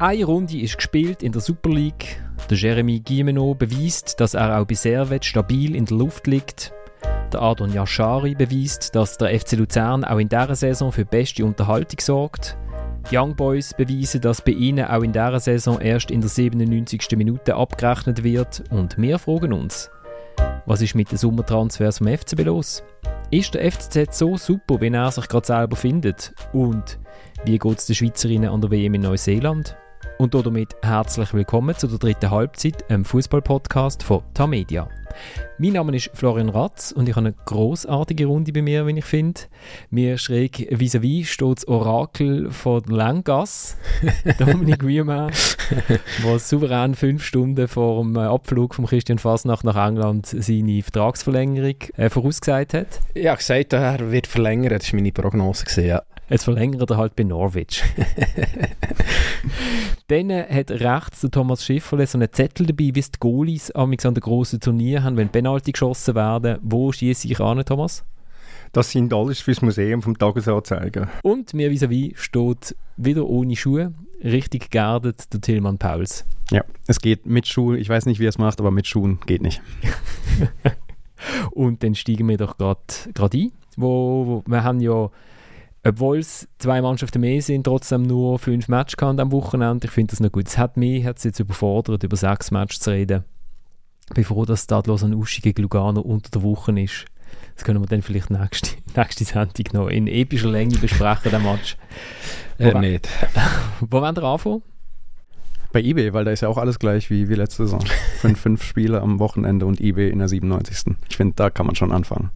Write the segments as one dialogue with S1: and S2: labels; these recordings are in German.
S1: Eine Runde ist gespielt in der Super League. Der Jeremy Guimeno beweist, dass er auch bei Servet stabil in der Luft liegt. Der Adon Yashari beweist, dass der FC Luzern auch in dieser Saison für beste Unterhaltung sorgt. Die Young Boys beweisen, dass bei ihnen auch in dieser Saison erst in der 97. Minute abgerechnet wird. Und wir fragen uns, was ist mit den Sommertransfers vom FCB los? Ist der FCZ so super, wie er sich gerade selber findet? Und wie geht es den Schweizerinnen an der WM in Neuseeland? Und damit herzlich willkommen zu der dritten Halbzeit, einem Fußball-Podcast von Tamedia. Mein Name ist Florian Ratz und ich habe eine großartige Runde bei mir, wie ich finde. Mir schräg vis-à-vis steht das Orakel von Langas, Dominik Wiemann, der souverän fünf Stunden vor dem Abflug von Christian Fasnacht nach England seine Vertragsverlängerung äh, vorausgesagt hat.
S2: Ja, gesagt, er wird verlängern, das war meine Prognose. Gewesen, ja.
S1: Jetzt verlängert er halt bei Norwich. Dann hat rechts der Thomas Schifferle so einen Zettel dabei, wie es die Goalies an den grossen Turnier haben, wenn Penalty geschossen werden. Wo schieße ich an, Thomas?
S3: Das sind alles fürs Museum vom Tagesanzeiger.
S1: Und mir vis-à-vis steht wieder ohne Schuhe, richtig geerdet, der Tillmann Pauls.
S2: Ja, es geht mit Schuhen. Ich weiß nicht, wie er es macht, aber mit Schuhen geht nicht.
S1: Und dann steigen wir doch gerade ein. Wo, wo, wir haben ja obwohl es zwei Mannschaften mehr sind, trotzdem nur fünf Matches gehabt am Wochenende. Ich finde das noch gut. Es hat mich hat es jetzt überfordert, über sechs Matches zu reden. Ich bin froh, dass Stadlos an Uschi gegen Lugano unter der Woche ist. Das können wir dann vielleicht nächste, nächste Sendung noch in epischer Länge besprechen, den Match.
S2: Äh, nicht.
S1: Wo wollen wir anfangen?
S2: Bei eBay, weil da ist ja auch alles gleich wie, wie letzte Saison. fünf, fünf Spiele am Wochenende und eBay in der 97. Ich finde, da kann man schon anfangen.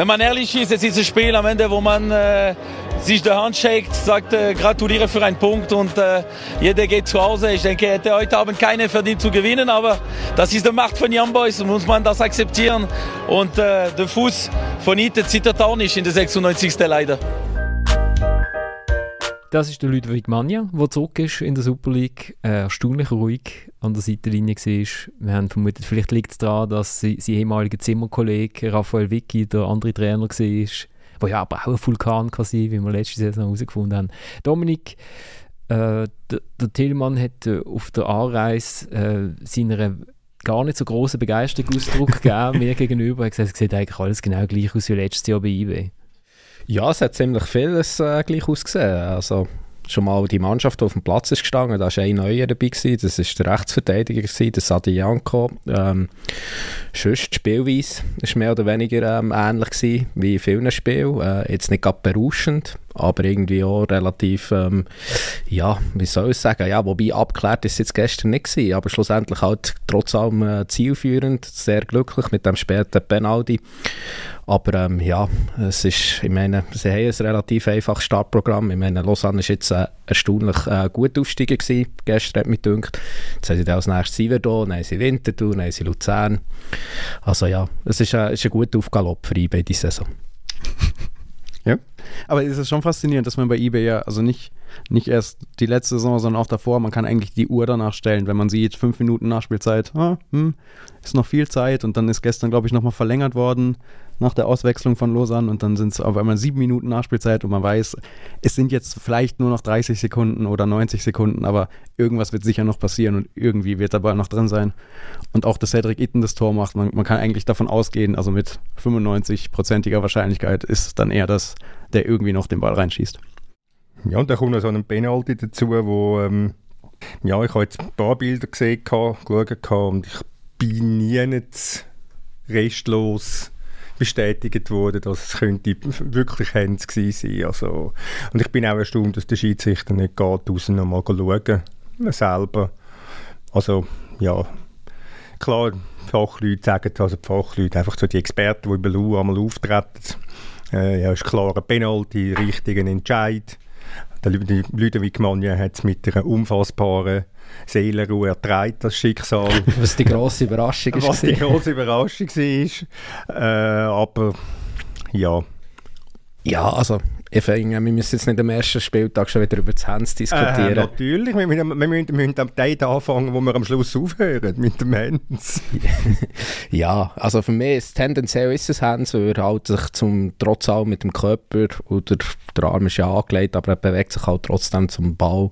S4: Wenn man ehrlich ist, es ist ein Spiel am Ende, wo man äh, sich die Hand shakt, sagt äh, gratuliere für einen Punkt und äh, jeder geht zu Hause. Ich denke, hätte heute Abend keine verdient zu gewinnen, aber das ist die Macht von Young Boys muss man das akzeptieren. Und äh, der Fuß von Ite zittert auch nicht in der 96. leider.
S1: Das ist der Ludwig Manja, der zurück ist in der Super League. Äh, erstaunlich ruhig an der Seitenlinie war. Wir haben vermutet, vielleicht liegt es daran, dass sein ehemaliger Zimmerkollege Raphael Vicky der andere Trainer war, der ja aber auch ein Vulkan kann sein, wie wir letzte Saison herausgefunden haben. Dominik, äh, der, der Tillmann hat äh, auf der Anreise äh, seiner gar nicht so großen Begeisterung Ausdruck gegeben mir gegenüber. Er hat gesagt, es sieht eigentlich alles genau gleich aus wie letztes Jahr bei eBay.
S2: Ja, es hat ziemlich vieles äh, gleich ausgesehen. Also schon mal die Mannschaft, die auf dem Platz ist gestanden, da war ein neuer dabei, gewesen. das war der Rechtsverteidiger, gewesen, der Sadi Janko. Ähm, sonst die Spielweise war mehr oder weniger ähm, ähnlich wie in vielen Spielen. Äh, jetzt nicht gerade berauschend, aber irgendwie auch relativ, ähm, ja, wie soll ich sagen, ja, wobei abgeklärt ist es jetzt gestern nicht gewesen, aber schlussendlich halt trotz allem äh, zielführend, sehr glücklich mit dem späten Penalty. Aber ähm, ja, es ist, ich meine, sie haben ein relativ einfaches Startprogramm. Ich meine, Lausanne war jetzt äh, erstaunlich äh, gut aufgestiegen gewesen. Gestern hat mich gedacht. Jetzt haben sie dann als nächstes Siverdon, dann haben sie Winterthur, dann haben sie Luzern. Also ja, es ist, äh, ist ein guter Aufgalopp für diese Saison.
S3: ja, aber es ist schon faszinierend, dass man bei eBay ja, also nicht, nicht erst die letzte Saison, sondern auch davor, man kann eigentlich die Uhr danach stellen, wenn man sieht, fünf Minuten Nachspielzeit, ah, hm, ist noch viel Zeit und dann ist gestern, glaube ich, nochmal verlängert worden nach der Auswechslung von Lausanne und dann sind es auf einmal sieben Minuten Nachspielzeit und man weiß, es sind jetzt vielleicht nur noch 30 Sekunden oder 90 Sekunden, aber irgendwas wird sicher noch passieren und irgendwie wird der Ball noch drin sein. Und auch, dass Cedric Itten das Tor macht, man, man kann eigentlich davon ausgehen, also mit 95-prozentiger Wahrscheinlichkeit ist dann eher das, der irgendwie noch den Ball reinschießt.
S5: Ja, und da kommt noch so ein Penalty dazu, wo, ähm, ja, ich habe jetzt ein paar Bilder gesehen, geschaut und ich bin nie nicht restlos bestätigt worden, dass es könnte wirklich Hands gewesen sein. Also, und ich bin auch erstaunt, dass der Schiedsrichter nicht geht, raus nochmal schauen, selber. Also, ja, klar, Fachleute sagen, also die Fachleute, einfach so die Experten, die über Lu einmal auftreten, äh, ja, ist klar, ein Penalty, richtigen Entscheid. Der Ludwig Manja hat es mit einer unfassbaren Seelenruhe erträgt, das Schicksal.
S2: Was die grosse Überraschung
S5: ist. Was die grosse Überraschung war. Äh, aber ja.
S2: Ja, also ich finde, wir müssen jetzt nicht am ersten Spieltag schon wieder über das Hands diskutieren. Äh,
S5: natürlich, wir müssen, wir müssen, wir müssen am Tag anfangen, wo wir am Schluss aufhören, mit dem Hands.
S2: ja, also für mich ist tendenziell ist es Hands, weil er halt sich zum, trotz allem mit dem Körper oder der Arm ist ja angelegt, aber er bewegt sich halt trotzdem zum Ball.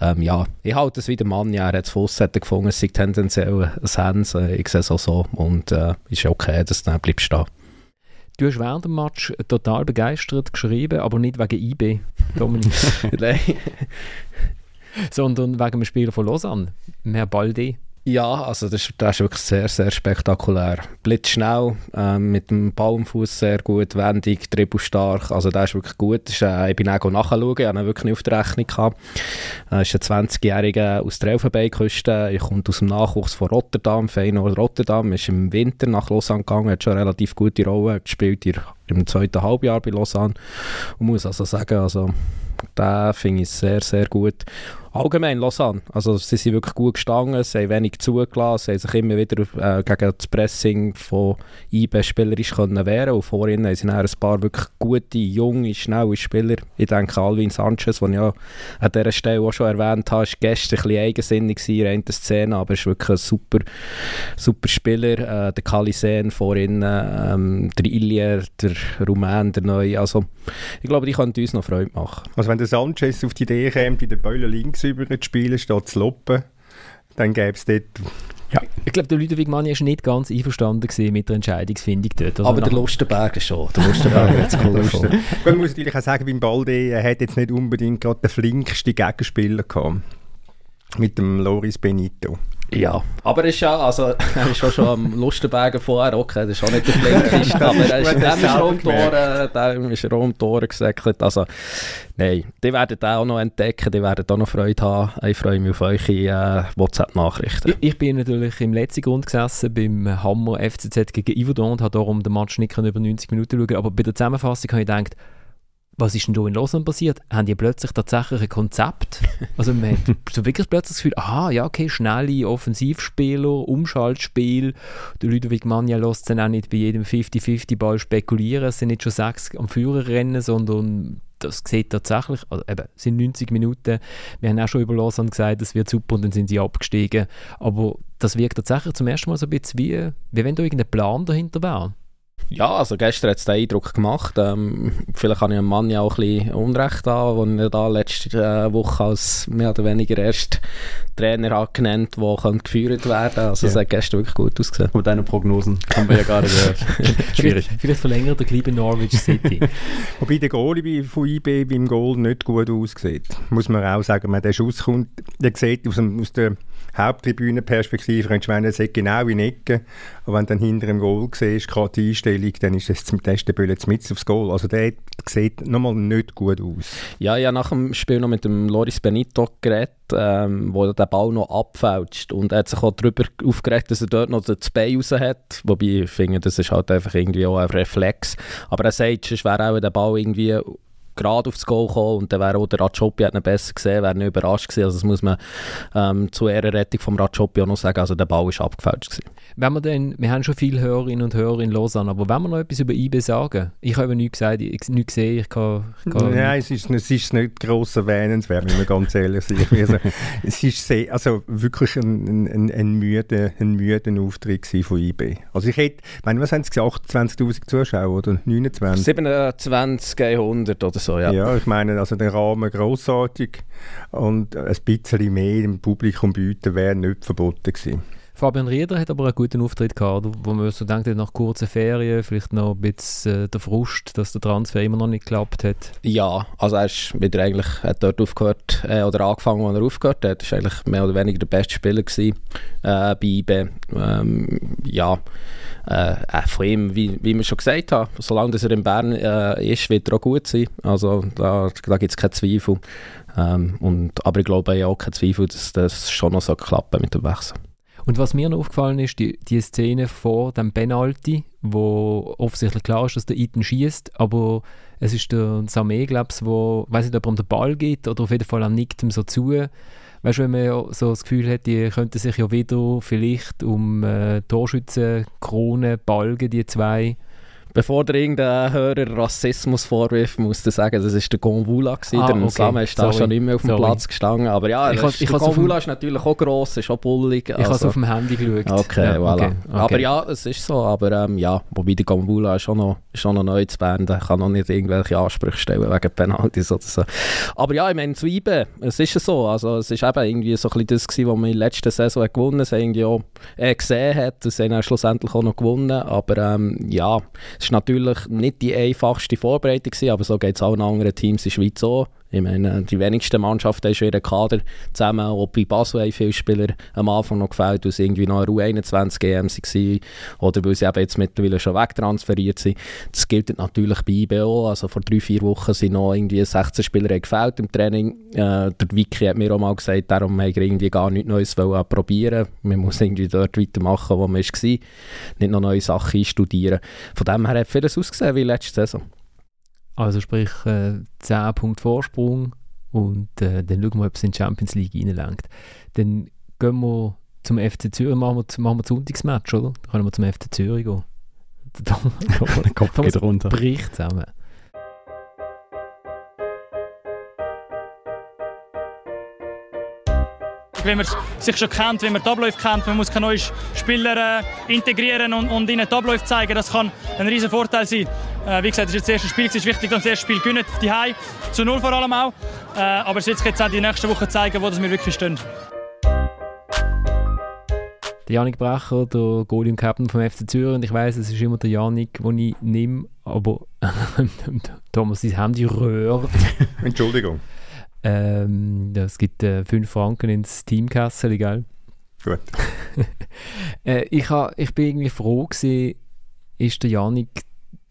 S2: Ähm, ja, ich halte es wie der Mann, ja, er hat es Fusssetten gefunden, es sei tendenziell ein Hands, äh, ich sehe es auch so und äh, ist okay, dass du dann bleibst stehen.
S1: Du hast während dem Match total begeistert geschrieben, aber nicht wegen IB, Dominik. Nein. Sondern wegen dem Spieler von Lausanne, Herr Baldi.
S2: Ja, also das, das ist wirklich sehr, sehr spektakulär. Blitzschnell, ähm, mit dem Ball am Fuß sehr gut, wendig, dribbelstark. Also das ist wirklich gut. Ist, äh, ich bin auch nachschauen, ich habe ihn wirklich nicht auf der Rechnung gehabt. Er ist ein 20-Jähriger aus der Elfenbeinküste. Er kommt aus dem Nachwuchs von Rotterdam, Feyenoord Rotterdam. ist im Winter nach Lausanne gegangen, hat schon relativ gute Rolle gespielt im zweiten Halbjahr bei Lausanne. Und muss also sagen, also, den finde ich sehr, sehr gut allgemein Lausanne. Also sie sind wirklich gut gestanden, sie haben wenig zugelassen, sie haben sich immer wieder äh, gegen das Pressing von IB spielerisch können wehren und vorhin haben sie ein paar wirklich gute, junge, schnelle Spieler. Ich denke Alvin Sanchez, den ich ja an dieser Stelle auch schon erwähnt habe, war gestern ein bisschen eigensinnig in der Szene, aber ist wirklich ein super, super Spieler. Äh, der Kalisen vorhin, ähm, der Illier, der Rumän, der Neue. Also ich glaube, die könnten uns noch Freude machen.
S5: Also wenn der Sanchez auf die Idee kommt, in der Beulen links über zu spielen, statt zu loppen, dann gäbe es dort...
S1: Ja. Ich glaube, der Ludwig Mann war nicht ganz einverstanden mit der Entscheidungsfindung dort.
S2: Aber der Lustenberger schon. Der Lustenberger hat es cool
S5: gefunden. Man muss natürlich auch sagen, beim Balde, er hat jetzt nicht unbedingt gerade den flinksten Gegenspieler gehabt. Mit dem Loris Benito.
S2: Ja, aber er ist ja, also, er ist auch schon am Lustenberger vorher, okay, das ist auch nicht der Flinkiste, aber er ist, dem ist um Tore, dem ist er um Tore gesäckelt, also, nein, die werden auch noch entdecken, die werden auch noch Freude haben, ich freue mich auf eure äh, WhatsApp-Nachrichten.
S1: Ich, ich, bin natürlich im letzten Grund gesessen, beim Hammer FCZ gegen Yverdon und habe darum den Match nicht über 90 Minuten schauen, aber bei der Zusammenfassung habe ich gedacht, was ist denn da in Lausanne passiert? Haben die plötzlich tatsächlich ein Konzept? Also man hat so wirklich plötzlich das Gefühl, aha, ja, okay, schnelle Offensivspieler, Umschaltspiel. Der Ludwig Manja lässt dann auch nicht bei jedem 50-50-Ball spekulieren. Es sind nicht schon sechs am Führerrennen, sondern das sieht tatsächlich, also eben, es sind 90 Minuten. Wir haben auch schon über Lausanne gesagt, das wird super und dann sind sie abgestiegen. Aber das wirkt tatsächlich zum ersten Mal so ein bisschen wie, wie wenn da irgendein Plan dahinter wäre.
S2: Ja, also gestern hat es den Eindruck gemacht. Ähm, vielleicht habe ich einem Mann ja auch ein bisschen Unrecht an, den er da letzte äh, Woche als mehr oder weniger erst Trainer hat genannt, der geführt werden kann. Also es hat gestern wirklich gut ausgesehen.
S3: Und deine Prognosen haben wir ja gerade gehört.
S1: Schwierig. Vielleicht verlängert der Kleine Norwich City.
S5: Wobei der Goalie von IB beim Goal nicht gut aussieht. Muss man auch sagen, wenn der Schuss kommt, der sieht aus, dem, aus der Haupttribünenperspektive, könntest du meinen, er sieht genau in Ecke. Aber wenn du dann hinter dem Goal siehst, gerade die Einstellung, dann ist der ist der Böller mit aufs Goal. Also der sieht nochmal nicht gut aus.
S2: Ja, ja, nach dem Spiel noch mit dem Loris Benito geredet, ähm, wo der Ball noch abfälscht. Und er hat sich auch darüber aufgeregt, dass er dort noch das Bein raus hat. Wobei ich finde, das ist halt einfach irgendwie auch ein Reflex. Aber er sagt, es wäre auch der Ball irgendwie gerade aufs Goal gekommen und dann wäre auch der Rajopi hat ihn besser gesehen, wäre nicht überrascht gewesen. Also das muss man ähm, zur Ehrenrettung vom Rajopi auch noch sagen, also der Ball war abgefälscht gewesen.
S1: Wenn wir denn, wir haben schon viele Hörerinnen und Hörer in Lausanne, aber wenn wir noch etwas über IB sagen, ich habe nichts gesagt, ich, nichts gesehen, ich kann...
S5: Ich kann Nein, es ist, es ist nicht gross erwähnenswert, wenn wir ganz ehrlich sind. Also, es ist sehr, also wirklich ein, ein, ein, müder, ein müder Auftritt von IB. Also ich hätte, meine, was haben sie gesagt, 28'000 Zuschauer oder 29?
S2: 27 100 oder so, ja.
S5: Ja, ich meine, also der Rahmen grossartig und ein bisschen mehr im Publikum bieten wäre nicht verboten gewesen.
S1: Fabian Rieder hat aber einen guten Auftritt gehabt, wo man so denkt, nach kurzen Ferien vielleicht noch ein bisschen äh, der Frust, dass der Transfer immer noch nicht geklappt hat.
S2: Ja, also er ist wieder eigentlich, hat dort aufgehört, äh, oder angefangen, wo er aufgehört hat. Er war eigentlich mehr oder weniger der beste Spieler gewesen, äh, bei IB. Ähm, ja, äh, äh, von ihm, wie, wie wir schon gesagt haben, solange er in Bern äh, ist, wird er auch gut sein. Also da, da gibt es keinen Zweifel. Ähm, und, aber ich glaube auch keinen Zweifel, dass das schon noch so klappen mit dem Wechsel.
S1: Und was mir noch aufgefallen ist, die, die Szene vor dem Penalty, wo offensichtlich klar ist, dass der Iten schießt, aber es ist der Samé, glaube ich, wo, weiß nicht, ob er um den Ball geht oder auf jeden Fall er nickt ihm so zu. Weißt du, wenn man so das Gefühl hat, die könnten sich ja wieder vielleicht um äh, Torschützen, Krone, Balgen, die zwei,
S2: Bevor der irgendein Hörer Rassismus vorwirft, muss ich sagen, das war der Gonvula.
S1: Ah,
S2: der
S1: okay.
S2: Same ist da
S1: Sorry.
S2: schon nicht mehr auf dem
S1: Sorry.
S2: Platz gestanden. Aber ja,
S1: Ich
S2: das
S1: ich
S2: der Gonvula ist natürlich auch gross, ist auch bullig.
S1: Ich habe es
S2: also-
S1: auf dem Handy geschaut.
S2: Okay,
S1: Ja,
S2: voilà.
S1: okay, okay.
S2: Aber ja, es ist so. Aber ähm, ja, wobei der Gambula ist schon noch, ist noch neu zu Bern. Der kann noch nicht irgendwelche Ansprüche stellen wegen Penalties oder so. Aber ja, ich meine, zu IBE, es ist ja so. Also, es ist eben irgendwie so ein bisschen das gewesen, was man in der letzten Saison gewonnen hat, irgendwie auch äh, gesehen hat. Das haben auch schlussendlich auch noch gewonnen. Aber ähm, ja, es ist natürlich nicht die einfachste Vorbereitung gewesen, aber so geht es allen anderen Teams in der Schweiz auch. Ich meine, die wenigsten Mannschaften haben schon ihren Kader zusammen. Auch bei Basel haben viele Spieler am Anfang noch gefällt, weil sie irgendwie noch eine U21-GM waren oder weil sie eben jetzt mittlerweile schon wegtransferiert sind. Das gilt natürlich bei IBO. Also vor drei, vier Wochen sind noch irgendwie 16 Spieler gefällt im Training. Äh, der Vicky hat mir auch mal gesagt, darum haben wir irgendwie gar nichts Neues wollen probieren. Man muss irgendwie dort weitermachen, wo man war. Nicht noch neue Sachen einstudieren. Von dem her hat vieles ausgesehen wie letzte Saison.
S1: Also sprich äh, 10 Punkte Vorsprung und äh, dann schauen wir, ob es in die Champions League reinlenkt. Dann gehen wir zum FC Zürich, machen wir, machen wir das Sonntagsmatch, oder? Dann können wir zum FC Zürich gehen. Der Tom-
S3: Der Kopf geht runter.
S1: bricht zusammen.
S6: wenn man sich schon kennt, wenn man die Abläufe kennt, man muss keine neuen Spieler äh, integrieren und, und ihnen die Abläufe zeigen, das kann ein riesen Vorteil sein. Äh, wie gesagt, das ist das erste Spiel, es ist wichtig, dass wir das erste Spiel gewinnen, die Hause, zu null vor allem auch. Äh, aber es wird sich jetzt auch die nächsten Wochen zeigen, wo das wir wirklich stehen.
S1: Der Janik Brecher, der Goalie und Captain vom FC Zürich. Und ich weiß, es ist immer der Janik, den ich nehme, aber Thomas, sein Handy röhrt.
S5: Entschuldigung.
S1: Ähm, es gibt äh, 5 Franken ins Teamkassel, gell?
S5: Gut.
S1: Äh, ich, ha, ich bin irgendwie froh gewesen, ist der Janik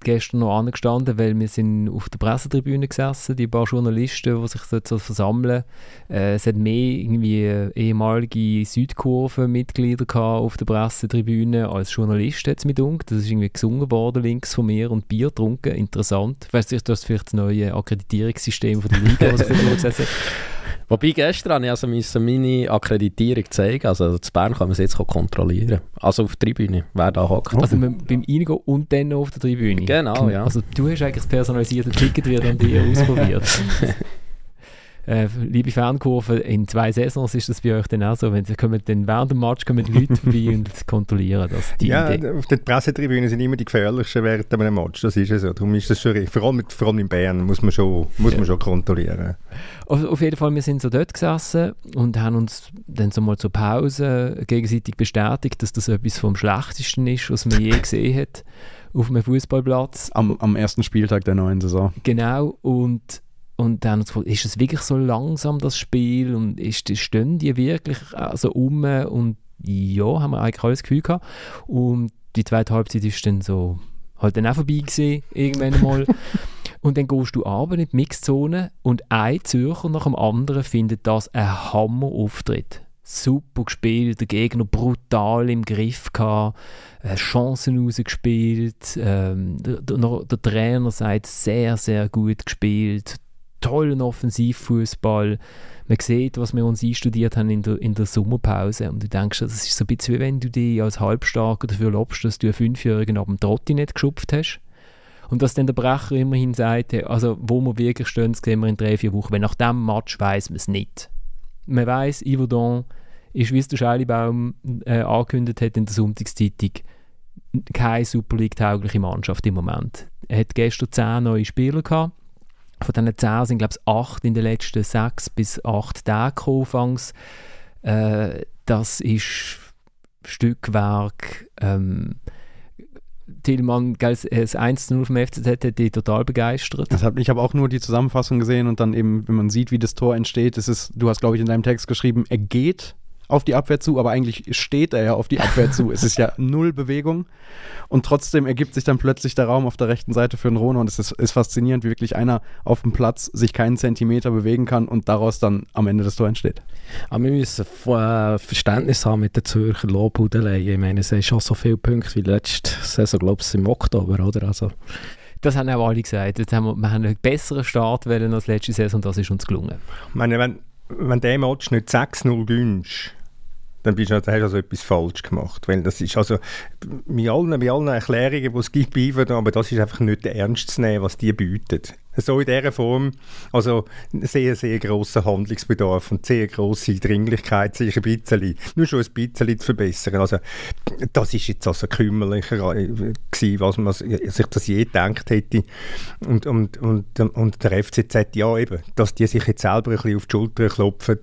S1: gestern noch angestanden, weil wir sind auf der Pressetribüne gesessen, die paar Journalisten, die sich dort so versammeln. Äh, es hat mehr irgendwie äh, ehemalige Südkurven-Mitglieder gehabt auf der Pressetribüne als Journalisten, mir gedacht. Das ist irgendwie gesungen worden links von mir und Bier getrunken. Interessant. Nicht, du hast vielleicht das neue Akkreditierungssystem von der Liga, was ich da gesessen
S2: Wobei gestern habe ich also meine Akkreditierung zeigen. Also zu Bern kann man es jetzt kontrollieren. Also auf der Tribüne, wer da hockt.
S1: Also beim Eingehen und dann noch auf der Tribüne.
S2: Genau, ja.
S1: Also du hast eigentlich das personalisierte Ticket wieder an dir ausprobiert. Äh, liebe Fernkurve, in zwei Saisons ist das bei euch dann auch so, wenn sie kommen dann während dem Match kommen die Leute vorbei und kontrollieren das. Die
S5: Ja,
S1: Idee.
S5: auf der Pressetribüne sind immer die gefährlichsten während einem Match. Das ist ja so. Darum ist das schon richtig. Vor allem, vor allem in Bern muss man schon, muss man schon kontrollieren.
S1: Auf, auf jeden Fall, wir sind so dort gesessen und haben uns dann so mal zur Pause gegenseitig bestätigt, dass das etwas vom Schlechtesten ist, was man je gesehen hat auf einem Fußballplatz.
S3: Am, am ersten Spieltag der neuen Saison.
S1: Genau, und, und dann haben wir uns gefragt, ist es wirklich so langsam, das Spiel? Und ist, stehen die wirklich also um? Und ja, haben wir eigentlich alles Gefühl gehabt. Und die zweite Halbzeit ist dann so halt dann auch vorbei gewesen, irgendwann mal. und dann gehst du runter in die Mixzone und ein Zürcher nach dem anderen findet das ein Hammer-Auftritt. Super gespielt, der Gegner brutal im Griff gehabt, äh, Chancen rausgespielt, ähm, der, der, der Trainer sagt, sehr, sehr gut gespielt, tollen Offensivfußball. Man sieht, was wir uns einstudiert haben in der, in der Sommerpause und du denkst, das ist so ein bisschen wie wenn du dich als Halbstarker dafür lobst, dass du einen Fünfjährigen ab dem Trotti nicht geschupft hast. Und dass dann der Brecher immerhin sagt, hey, also wo wir wirklich stehen, das sehen wir in drei, vier Wochen. Weil nach dem Match weiß man es nicht. Man weiß, Yverdon ist, wie es der Scheilibaum äh, angekündigt hat in der Sonntagszeitung, keine Super League-taugliche Mannschaft im Moment. Er hat gestern zehn neue Spieler gehabt. Von diesen zehn sind, glaube ich, acht in den letzten sechs bis acht Tagen anfangs. Äh, das ist Stückwerk. Ähm, Tillmann, gell, das 1-0 vom FCZ hat dich total begeistert.
S3: Ich habe auch nur die Zusammenfassung gesehen und dann eben, wenn man sieht, wie das Tor entsteht, ist es, du hast, glaube ich, in deinem Text geschrieben, er geht auf die Abwehr zu, aber eigentlich steht er ja auf die Abwehr zu. Es ist ja null Bewegung und trotzdem ergibt sich dann plötzlich der Raum auf der rechten Seite für den Rona und es ist, ist faszinierend, wie wirklich einer auf dem Platz sich keinen Zentimeter bewegen kann und daraus dann am Ende das Tor entsteht.
S2: Aber wir müssen äh, Verständnis haben mit den Zürcher Lobhudeleien. Ich meine, es sind schon so viele Punkte wie letzte Saison, glaube ich, im Oktober, oder? Also,
S1: Das haben auch alle gesagt. Jetzt haben wir, wir haben einen besseren Start wollen als letzte Saison und das ist uns gelungen.
S5: Ich meine, wenn, wenn der Match nicht 6-0 gönnst, dann, bist du, hast du also etwas falsch gemacht. Weil das ist also, mit allen, mit allen Erklärungen, die es gibt bei aber das ist einfach nicht ernst zu nehmen, was die bieten. So in dieser Form, also sehr, sehr grosser Handlungsbedarf und sehr grosse Dringlichkeit, sich ein bisschen, nur schon ein bisschen zu verbessern. Also das ist jetzt also kümmerlicher äh, gewesen, was man sich das je gedacht hätte. Und, und, und, und der FCZ, ja eben, dass die sich jetzt selber ein bisschen auf die Schulter klopfen,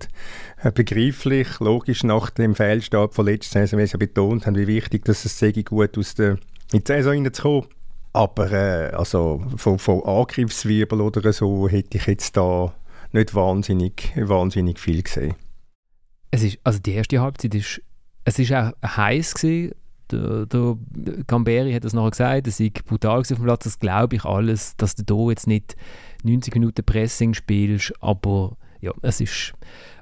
S5: äh, begreiflich, logisch nach dem Fehlstart von letzter Saison, wie sie betont haben, wie wichtig dass es sei, gut aus der Saison hineinzukommen. Aber äh, also von, von Angriffswirbel oder so hätte ich jetzt da nicht wahnsinnig, wahnsinnig viel gesehen.
S1: Es ist, also die erste Halbzeit ist, es ist auch heiß gewesen. Der, der Gamberi hat das nachher gesagt, es sei brutal auf dem Platz. Das glaube ich alles, dass du hier jetzt nicht 90 Minuten Pressing spielst, aber ja, es ist,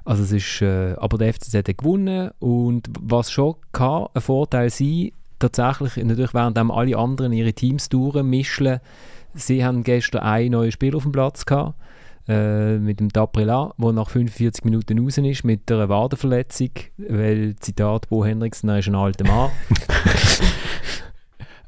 S1: also es ist, äh, aber der FCZ hat gewonnen und was schon kann ein Vorteil sein, tatsächlich, natürlich während alle anderen ihre Teams durchmischen, sie haben gestern ein neues Spiel auf dem Platz gehabt, äh, mit dem Daprela, der nach 45 Minuten raus ist mit einer Wadenverletzung, weil, Zitat Bo Henriksen, er ist ein alter Mann.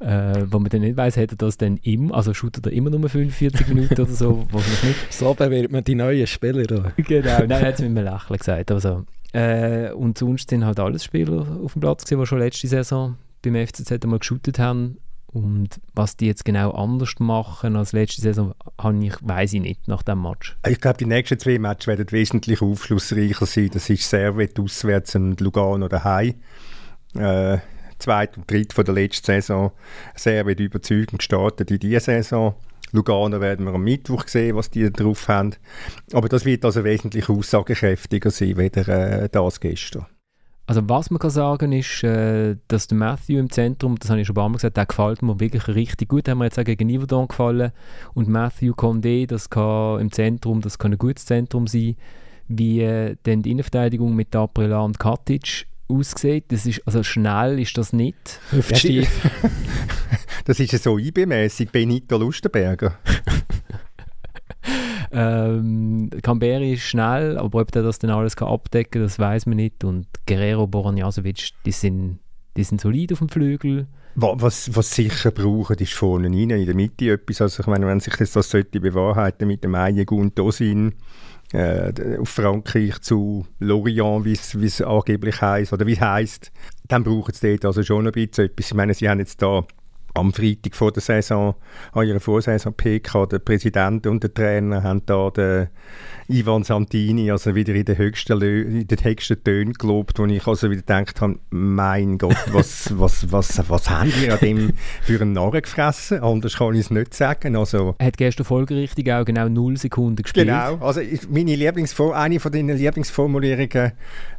S1: äh, wo man dann nicht weiss, hätte er das dann immer, also shootet er immer nur 45 Minuten oder so, wahrscheinlich nicht.
S2: So bewertet man die neuen Spieler.
S1: genau, nein, hat es mit einem Lächeln gesagt. Also, äh, und sonst sind halt alles Spieler auf dem Platz gewesen, die schon letzte Saison beim FCZ einmal geshootet haben. Und was die jetzt genau anders machen als letzte Saison, ich, weiß ich nicht nach dem Match.
S5: Ich glaube, die nächsten zwei Matches werden wesentlich aufschlussreicher sein. Das ist Servet auswärts und Lugano daheim. Äh, zweit und dritt von der letzten Saison. Servet überzeugend gestartet in dieser Saison. Lugano werden wir am Mittwoch sehen, was die drauf haben. Aber das wird also wesentlich aussagekräftiger sein, weder äh, das gestern.
S1: Also was man kann sagen ist, äh, dass der Matthew im Zentrum, das habe ich schon ein paar Mal gesagt, der gefällt mir wirklich richtig gut. Hat mir jetzt auch gegen Yverdon gefallen. Und Matthew Condé, das kann im Zentrum, das kann ein gutes Zentrum sein. Wie äh, denn die Innenverteidigung mit Aprila und Katic aussieht, das ist, also schnell ist das nicht.
S5: Hüftstief. das ist ja so IB-mäßig, Benito Lustenberger.
S1: Ähm, Camberi ist schnell, aber ob der das dann alles kann abdecken kann, das weiß man nicht. Und Guerrero, Boranjasovic, die sind, die sind solid auf dem Flügel.
S5: Was, was sicher brauchen, ist vorne rein, in der Mitte etwas. Also ich meine, wenn sich das, das sollte bewahrheiten mit dem Einigung Dosin, äh, auf Frankreich zu Lorient, wie es angeblich heisst, oder wie es heisst, dann brauchen sie dort also schon ein bisschen etwas. Ich meine, sie haben jetzt da am Freitag vor der Saison, an ihrer Vorsaison PK, der Präsident und der Trainer haben da den Ivan Santini also wieder in den höchsten, in den höchsten Tönen gelobt, wo ich also wieder gedacht habe, mein Gott, was, was, was, was haben wir an dem für einen Narren gefressen? Anders kann ich es nicht sagen. Also,
S1: er hat gestern folgerichtig auch genau 0 Sekunden gespielt.
S5: Genau, also meine Lieblingsform, eine von deinen Lieblingsformulierungen,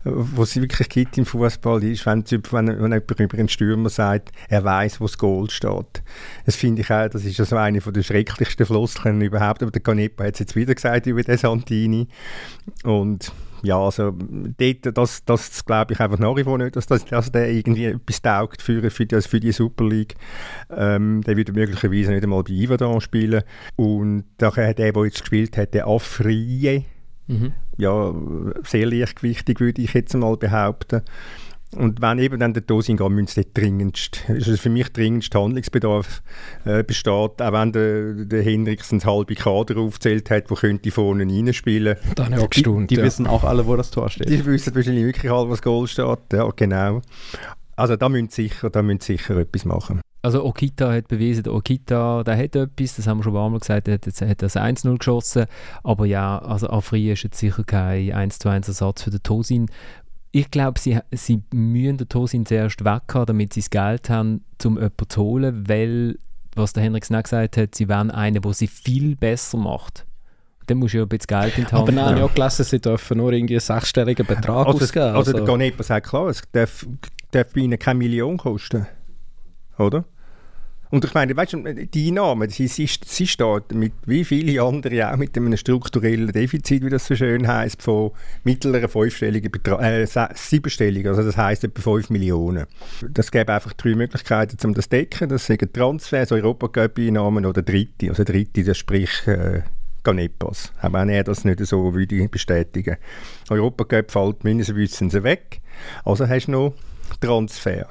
S5: die es wirklich gibt im Fußball, ist, wenn, wenn, wenn jemand über einen Stürmer sagt, er weiß, wo das Goal steht. Das finde ich auch, das ist also eine der schrecklichsten Floskeln überhaupt, aber der Canepa hat es jetzt wieder gesagt über den Santini Lamborghini. Und ja, also dort, das, das glaube ich einfach nach wie vor nicht, dass, das, dass der irgendwie etwas taugt für, für, die, für die Super League. Ähm, der würde möglicherweise nicht einmal bei Iverdon spielen. Und daher der, der jetzt gespielt hat, der Afrie, mhm. ja, sehr leichtgewichtig würde ich jetzt mal behaupten. Und wenn eben dann der Dosing geht, müsste dringendst, ist es für mich dringendst Handlungsbedarf äh, besteht, auch wenn der, der Henriksen das halbe Kader aufzählt hat, wo könnte vorne reinspielen.
S3: Dann auch gestaunt, die, die ja. wissen auch alle, wo das Tor steht.
S5: Die wissen wahrscheinlich wirklich alle, was Goal steht, ja genau. Also da müssen sicher, da müssen sicher etwas machen.
S1: Also Okita hat bewiesen, der Okita, der hat etwas, das haben wir schon ein paar Mal gesagt, er hat, jetzt, hat das 1-0 geschossen, aber ja, also Afri ist jetzt sicher kein 1-2-1 Ersatz für den Tosin ich glaube, sie, sie müssen den Tosin zuerst weghaben, damit sie das Geld haben, um jemanden zu holen, weil, was der Henrik auch gesagt hat, sie wollen einen, der sie viel besser macht. Dann musst du ja ein bisschen Geld in die
S2: Hand Aber nein, ich habe gelesen, sie dürfen nur irgendwie einen sechsstelligen Betrag
S5: also,
S2: ausgeben.
S5: Also, also der Ganepa sagt klar, es darf, darf bei ihnen keine Million kosten. Oder? Und ich meine, weißt du, die Einnahmen, sie, sie, sie steht mit wie viele andere auch mit einem strukturellen Defizit, wie das so schön heißt, von mittleren fünfstelligen Betrag, äh, siebenstelligen, also das heißt etwa 5 Millionen. Das gäbe einfach drei Möglichkeiten, um das zu decken. Das sind Transfers, Europacup-Einnahmen oder Dritte. Also Dritte, das sprich äh, Canepas. Auch wenn er das nicht so würde bestätigen. Europacup fällt meines Wissens weg. Also hast du noch Transfer.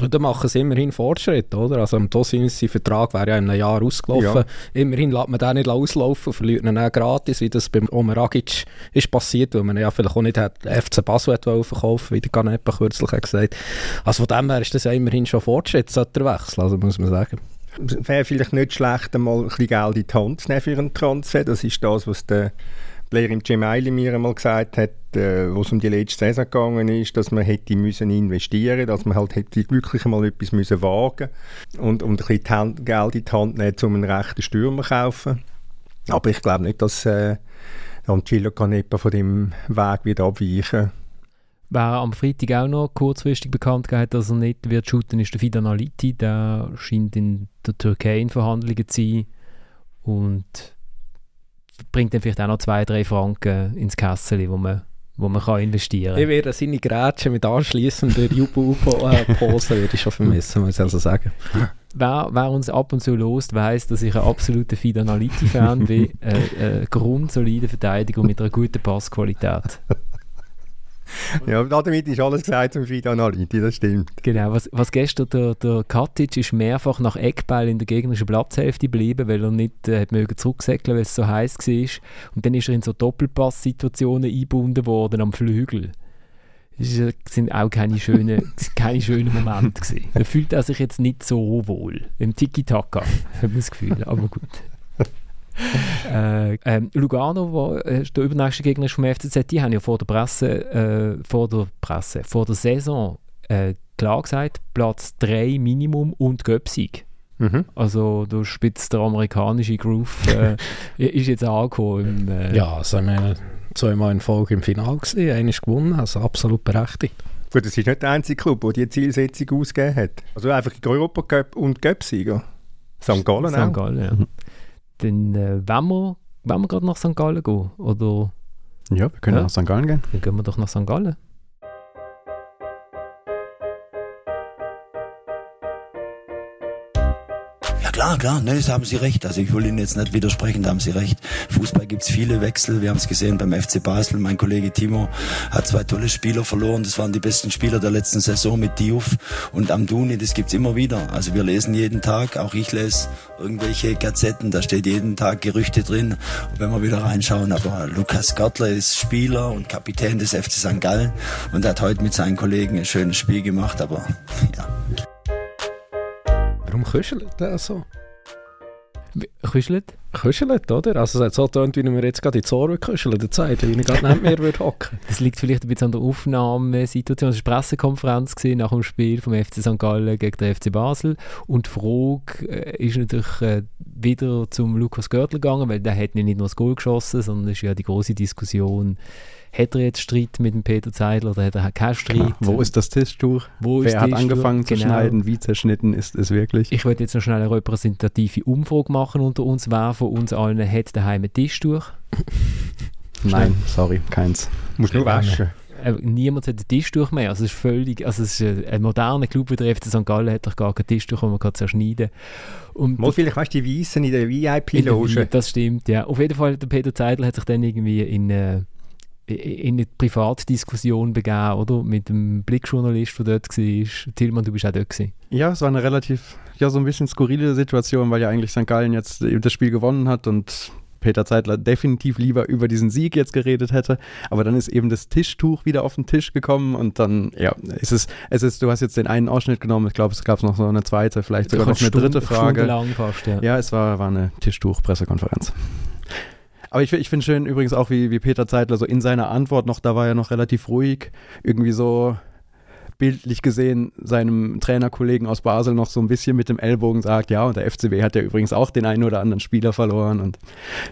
S2: Und dann machen sie immerhin Fortschritt, oder? Also im Dosis, sein Vertrag wäre ja in einem Jahr ausgelaufen. Ja. Immerhin lässt man den nicht auslaufen, verliert ihn auch gratis, wie das beim Omeragic ist passiert, weil man ja vielleicht auch nicht hat, FC Basel verkaufen wie der Ganepa kürzlich hat gesagt. Also von dem her ist das ja immerhin schon Fortschritt, sollte er wechseln, also muss man sagen.
S5: Wäre vielleicht nicht schlecht, einmal ein bisschen Geld in die Hand zu nehmen für einen Transfer. Das ist das, was der Player im Gemaili mir einmal gesagt hat, äh, wo es um die letzte Saison gegangen ist, dass man hätte müssen investieren, dass man halt hätte wirklich mal etwas müssen wagen und, und ein bisschen Hand, Geld in die Hand nehmen, um einen rechten Stürmer zu kaufen. Aber ich glaube nicht, dass äh, Angelo Canepa von dem Weg wird abweichen
S1: Wer am Freitag auch noch kurzfristig bekannt hat, dass er nicht wird shooten, ist der Fidan Aliti. Der scheint in der Türkei in Verhandlungen zu sein. Und bringt dann vielleicht auch noch zwei, drei Franken ins Kessel, wo man, wo man kann investieren kann.
S2: Ich werde seine Grätsche mit anschliessender Jubel-Pose würde ich schon vermissen, muss ich also sagen.
S1: Wer, wer, uns ab und zu lost, weiß, dass ich ein absoluter Fidanaliti-Fan bin. Eine äh, grundsolide Verteidigung mit einer guten Passqualität
S5: ja, damit ist alles gesagt zum Frida Analiti, das stimmt.
S1: Genau, was, was gestern der, der Katic ist mehrfach nach Eckball in der gegnerischen Platzhälfte geblieben, weil er nicht äh, mögen zurücksäckeln, weil es so heiß war. Und dann ist er in so Doppelpass-Situationen eingebunden worden am Flügel. Das sind auch keine schönen, keine schönen Momente gewesen. Da fühlt er sich jetzt nicht so wohl. Im Tiki-Taka, hat man das Gefühl, aber gut äh, ähm, Lugano, wo, äh, der übernächste Gegner ist vom FCZ, die haben ja vor der Presse, äh, vor der Presse, vor der Saison äh, klar gesagt, Platz 3 Minimum und Göpsig. Mhm. Also du spitzt der amerikanische Groove äh, ist jetzt angekommen. Im,
S2: äh, ja, also ich meine, zweimal in Folge im Finale gesehen, einer ist gewonnen, also absolut berechtigt.
S5: Gut, das ist nicht der einzige Club, der diese Zielsetzung ausgegeben hat. Also einfach Europa-Cup und Göpsig. St. Gallen
S1: auch. St. Gallen, ja. Dann äh, wollen wir, wollen wir gerade nach St. Gallen gehen? Oder?
S3: Ja, wir können ja. nach St. Gallen gehen.
S1: Dann gehen wir doch nach St. Gallen.
S7: Klar, klar, ne, das haben Sie recht. Also ich will Ihnen jetzt nicht widersprechen, da haben Sie recht. Fußball gibt's viele Wechsel. Wir haben es gesehen beim FC Basel. Mein Kollege Timo hat zwei tolle Spieler verloren. Das waren die besten Spieler der letzten Saison mit Diouf und Amduni. Das gibt's immer wieder. Also wir lesen jeden Tag, auch ich lese irgendwelche Gazetten. Da steht jeden Tag Gerüchte drin. Wenn wir wieder reinschauen, aber Lukas Gottler ist Spieler und Kapitän des FC St. Gallen und hat heute mit seinen Kollegen ein schönes Spiel gemacht. Aber ja.
S2: Warum kuschelt der so?
S1: Kuschelt?
S2: Kuschelt, oder? Also es hat so getönt, wie wir jetzt gerade in die Ohren kuscheln, der Zeit, wie ich gerade nicht mehr würde hocken.
S1: Das liegt vielleicht ein bisschen an der Aufnahmesituation. Es war eine Pressekonferenz nach dem Spiel vom FC St. Gallen gegen den FC Basel und die Frage äh, ist natürlich äh, wieder zum Lukas Görtler gegangen, weil der hat nicht nur das Goal geschossen, sondern es ist ja die große Diskussion, hat er jetzt Streit mit dem Peter Zeidler oder hat er keinen Streit? Genau.
S3: Wo ist das Tischtuch? Wo Wer hat angefangen zu genau. schneiden? Wie zerschnitten ist es wirklich?
S1: Ich wollte jetzt noch schnell eine repräsentative Umfrage machen unter uns. Wer von uns allen hat daheim ein Tischtuch?
S3: Nein, sorry, keins.
S5: Muss nur waschen.
S1: Äh, niemand hat ein Tischtuch mehr. Also es ist völlig, also es ist ein moderner Club wie der FC St. Gallen hat doch gar kein Tischtuch, das man kann zerschneiden
S5: kann. Mal vielleicht weißt du die Weißen in der VIP-Loge.
S1: Das stimmt, ja. Auf jeden Fall, der Peter Zeidler hat sich dann irgendwie in... Äh, in eine Privatdiskussion begeben, oder? Mit dem Blickjournalist, der dort war. Tillmann, du bist auch dort gewesen.
S3: Ja, es war eine relativ, ja, so ein bisschen skurrile Situation, weil ja eigentlich St. Gallen jetzt das Spiel gewonnen hat und Peter Zeitler definitiv lieber über diesen Sieg jetzt geredet hätte. Aber dann ist eben das Tischtuch wieder auf den Tisch gekommen und dann, ja, ist es, es ist, du hast jetzt den einen Ausschnitt genommen. Ich glaube, es gab noch so eine zweite, vielleicht sogar noch eine Stunde, dritte Frage.
S1: Fast, ja.
S3: ja, es war, war eine Tischtuch-Pressekonferenz. Aber ich, ich finde schön übrigens auch, wie, wie Peter Zeitler so in seiner Antwort noch, da war er noch relativ ruhig, irgendwie so bildlich gesehen seinem Trainerkollegen aus Basel noch so ein bisschen mit dem Ellbogen sagt, ja, und der FCB hat ja übrigens auch den einen oder anderen Spieler verloren und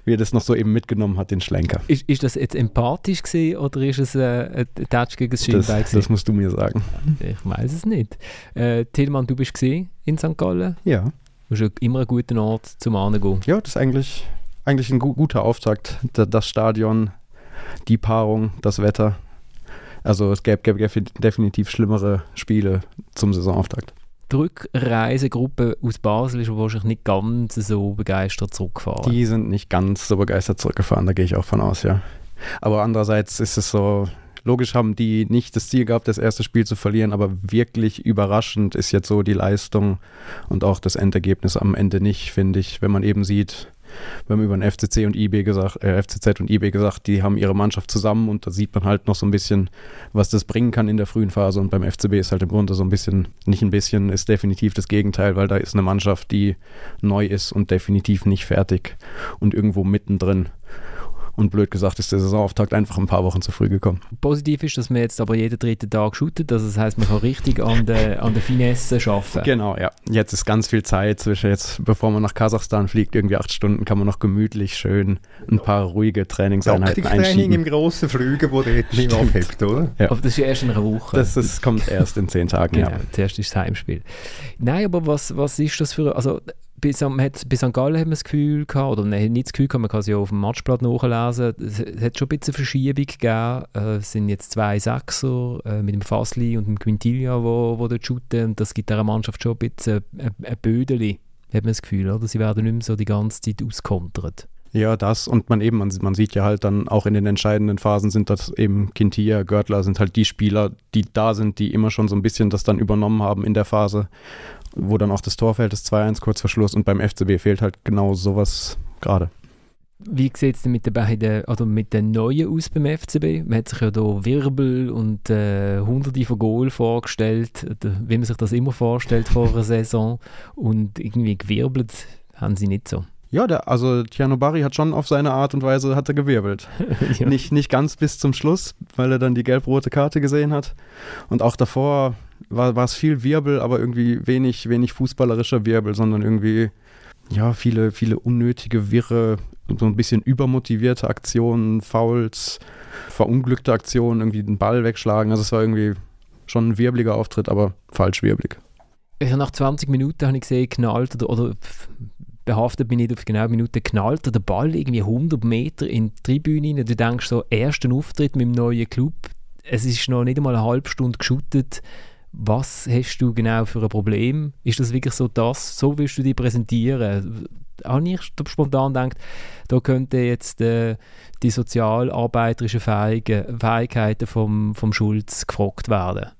S3: wie er das noch so eben mitgenommen hat, den Schlenker.
S1: Ist, ist das jetzt empathisch gesehen oder ist es äh, ein Touch gegen das
S3: Schienbein das, das musst du mir sagen.
S1: Ich weiß es nicht. Äh, Tillmann, du bist gesehen in St. Gallen?
S3: Ja.
S1: Du bist immer ein guter Ort zum Ahnen
S3: Ja, das ist eigentlich eigentlich ein gu guter Auftakt. Das Stadion, die Paarung, das Wetter. Also es gäbe, gäbe definitiv schlimmere Spiele zum Saisonauftakt.
S1: die Rückreisegruppe aus Basel ist wahrscheinlich nicht ganz so begeistert zurückgefahren.
S3: Die sind nicht ganz so begeistert zurückgefahren, da gehe ich auch von aus, ja. Aber andererseits ist es so, logisch haben die nicht das Ziel gehabt, das erste Spiel zu verlieren, aber wirklich überraschend ist jetzt so die Leistung und auch das Endergebnis am Ende nicht, finde ich, wenn man eben sieht, wir haben über den FCC und IB gesagt, äh, FCZ und IB gesagt, die haben ihre Mannschaft zusammen und da sieht man halt noch so ein bisschen, was das bringen kann in der frühen Phase und beim FCB ist halt im Grunde so ein bisschen, nicht ein bisschen, ist definitiv das Gegenteil, weil da ist eine Mannschaft, die neu ist und definitiv nicht fertig und irgendwo mittendrin. Und blöd gesagt ist der Saisonauftakt einfach ein paar Wochen zu früh gekommen.
S1: Positiv ist, dass man jetzt aber jeden dritten Tag shootet. Also das heißt, man kann richtig an der, an der Finesse arbeiten.
S3: Genau, ja. Jetzt ist ganz viel Zeit zwischen jetzt, bevor man nach Kasachstan fliegt, irgendwie acht Stunden, kann man noch gemütlich schön ein paar ruhige Trainingseinheiten
S5: Training
S3: einschieben.
S5: im grossen Flügen, wo der nicht abhebt, oder?
S3: Ja.
S1: Aber das ist ja erst in einer Woche.
S3: Das ist, kommt erst in zehn Tagen,
S1: Genau,
S3: ja.
S1: zuerst ist das Heimspiel. Nein, aber was, was ist das für... Also, bis, am, hat, St. Gallen hat man das Gefühl gehabt, oder nein, nicht das Gefühl gehabt, man kann es ja auf dem Matchblatt nachlesen, es, hat schon ein bisschen Verschiebung gegeben. Äh, es sind jetzt zwei Sechser äh, mit dem Fasli und dem Quintilia, wo, wo dort shooten und das gibt dieser Mannschaft schon ein bisschen ein, ein Bödeli, hat man das Gefühl, oder? Sie werden nicht mehr so die ganze Zeit auskontert.
S3: Ja, das und man eben, man, man sieht ja halt dann auch in den entscheidenden Phasen sind das eben Kintia, Görtler sind halt die Spieler, die da sind, die immer schon so ein bisschen das dann übernommen haben in der Phase, wo dann auch das Tor fällt, das 2-1 kurz vor Schluss und beim FCB fehlt halt genau sowas gerade.
S1: Wie sieht es denn mit den beiden, oder mit den Neuen aus beim FCB? Man hat sich ja da Wirbel und äh, hunderte von Goal vorgestellt, wie man sich das immer vorstellt vor einer Saison. Und irgendwie gewirbelt haben sie nicht so.
S3: Ja, der, also Tiano Barry hat schon auf seine Art und Weise hat er gewirbelt.
S1: ja.
S3: Nicht, nicht ganz bis zum Schluss, weil er dann die gelb-rote Karte gesehen hat. Und auch davor war, war es viel Wirbel, aber irgendwie wenig, wenig fußballerischer Wirbel, sondern irgendwie, ja, viele, viele unnötige, wirre, so ein bisschen übermotivierte Aktionen, Fouls, verunglückte Aktionen, irgendwie den Ball wegschlagen. Also es war irgendwie schon ein wirbliger Auftritt, aber falsch wirblig.
S1: Ja, nach 20 Minuten habe ich gesehen, knallt oder, oder behaftet bin ich auf genau Minute, knallt der Ball irgendwie 100 Meter in die Tribüne rein. Du denkst so, ersten Auftritt mit dem neuen Club, es ist noch nicht einmal eine halbe Stunde geschuttet. Was hast du genau für ein Problem? Ist das wirklich so das? So willst du dich präsentieren? Habe ich spontan gedacht, da könnte jetzt äh, die sozialarbeiterischen Fähigkeiten vom, vom Schulz gefragt werden.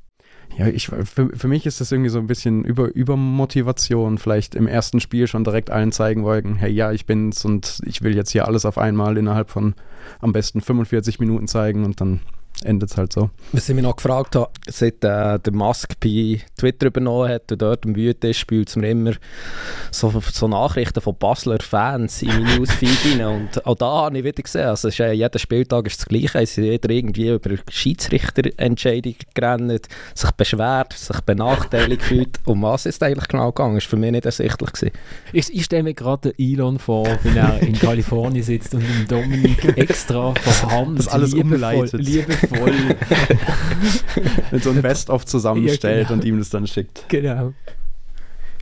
S3: Ja, ich, für, für mich ist das irgendwie so ein bisschen über, Übermotivation. Vielleicht im ersten Spiel schon direkt allen zeigen wollen, hey, ja, ich bin's und ich will jetzt hier alles auf einmal innerhalb von am besten 45 Minuten zeigen und dann endet es halt so.
S2: Was ich mich noch gefragt habe, seit äh, der Musk bei Twitter übernommen hat und dort im Wüten ist, spielt es mir immer so, so Nachrichten von Basler Fans in meine Newsfeed rein. Und auch da habe ich wieder gesehen, also ist, äh, jeder Spieltag ist das Gleiche. Es ist jeder irgendwie über Schiedsrichterentscheidung gerannt, sich beschwert, sich benachteiligt fühlt. Um was ist eigentlich genau gegangen? Das war für mich nicht ersichtlich. Gewesen.
S1: Ich, ich stelle mir gerade Elon vor, wenn er in Kalifornien sitzt und Dominik extra von Hand
S3: Das alles umleitet.
S1: liebevoll
S3: Wenn so ein Best-of zusammenstellt
S1: Ja, genau.
S3: und ihm das dann schickt.
S1: genau.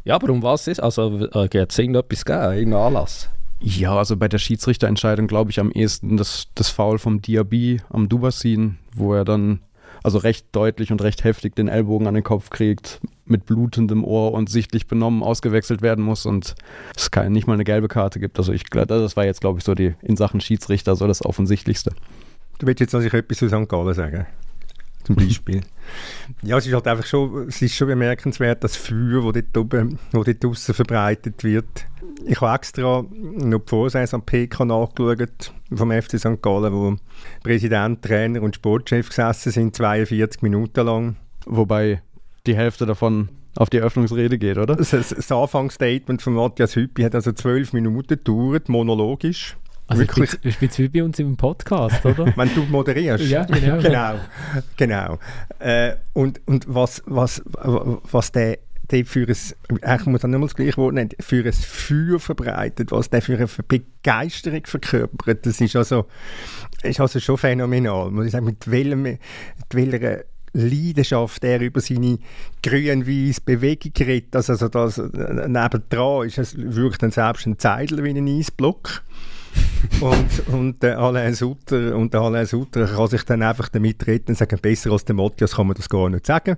S2: Ja, aber um was ist? Also äh, hat es irgendetwas gegeben, irgendeinen Anlass?
S3: Ja, also bei der Schiedsrichterentscheidung glaube ich am ehesten das, das Foul vom Diaby am Dubasin, wo er dann also recht deutlich und recht heftig den Ellbogen an den Kopf kriegt, mit blutendem Ohr und sichtlich benommen ausgewechselt werden muss und es keine, nicht mal eine gelbe Karte gibt. Also ich glaube, das war jetzt glaube ich so die in Sachen Schiedsrichter so das Offensichtlichste.
S5: Du willst jetzt, dass ich etwas zu St. Gallen sagen? Zum Beispiel. ja, es ist halt einfach schon, es ist schon bemerkenswert, das Feuer, das dort oben, wo dort draussen verbreitet wird. Ich habe extra noch die Vorsaison am PK nachgeschaut vom FC St. Gallen, wo Präsident, Trainer und Sportchef gesessen sind, 42 Minuten lang.
S3: Wobei die Hälfte davon auf die Eröffnungsrede geht, oder?
S5: Das, das Anfangsstatement von Matthias Hüppi hat also zwölf Minuten gedauert, monologisch.
S1: Also ich bin,
S5: Wirklich.
S1: ich bin wie bei uns im Podcast, oder?
S5: Wenn du moderierst.
S1: ja, genau.
S5: genau, genau. Äh, und, und was, was, was der, der für ein, ich muss dann nochmal das gleiche Wort nennen, für ein Feuer verbreitet, was der für eine Begeisterung verkörpert, das ist also, ist also schon phänomenal. Muss ich sagen, mit welchem, mit welcher Leidenschaft er über seine grün-weiß Bewegung redet. Also, also das, äh, nebendran ist es wirklich dann selbst ein Zeidler wie ein Eisblock. Und, und der Alain Sutter und der Alain Sutter kann sich dann einfach damit retten und sagen, besser als der Matthias kann man das gar nicht sagen.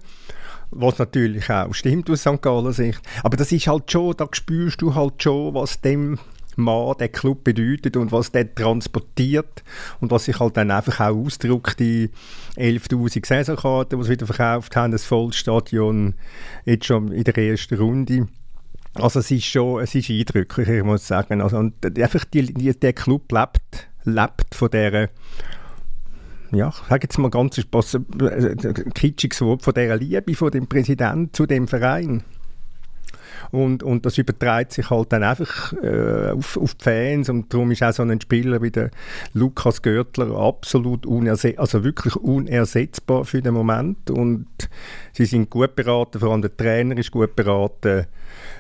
S5: Was natürlich auch stimmt aus St. Gallen Sicht. Aber das ist halt schon, da spürst du halt schon, was dem Mann der Club bedeutet und was der transportiert und was sich halt dann einfach auch ausdrückt in 11'000 Saisonkarten, die sie wieder verkauft haben, das Vollstadion jetzt schon in der ersten Runde. Also es ist schon, es ist eindrücklich, ich muss sagen. Also, und einfach die, die, der Club lebt, lebt von dieser ja, ich sage jetzt mal ganz Spaß, äh, kitschiges Wort von dieser Liebe von dem Präsidenten zu dem Verein. Und, und das überträgt sich halt dann einfach äh, auf, auf die Fans und darum ist auch so ein Spieler wie der Lukas Görtler absolut unersetzbar, also wirklich unersetzbar für den Moment und sie sind gut beraten, vor allem der Trainer ist gut beraten,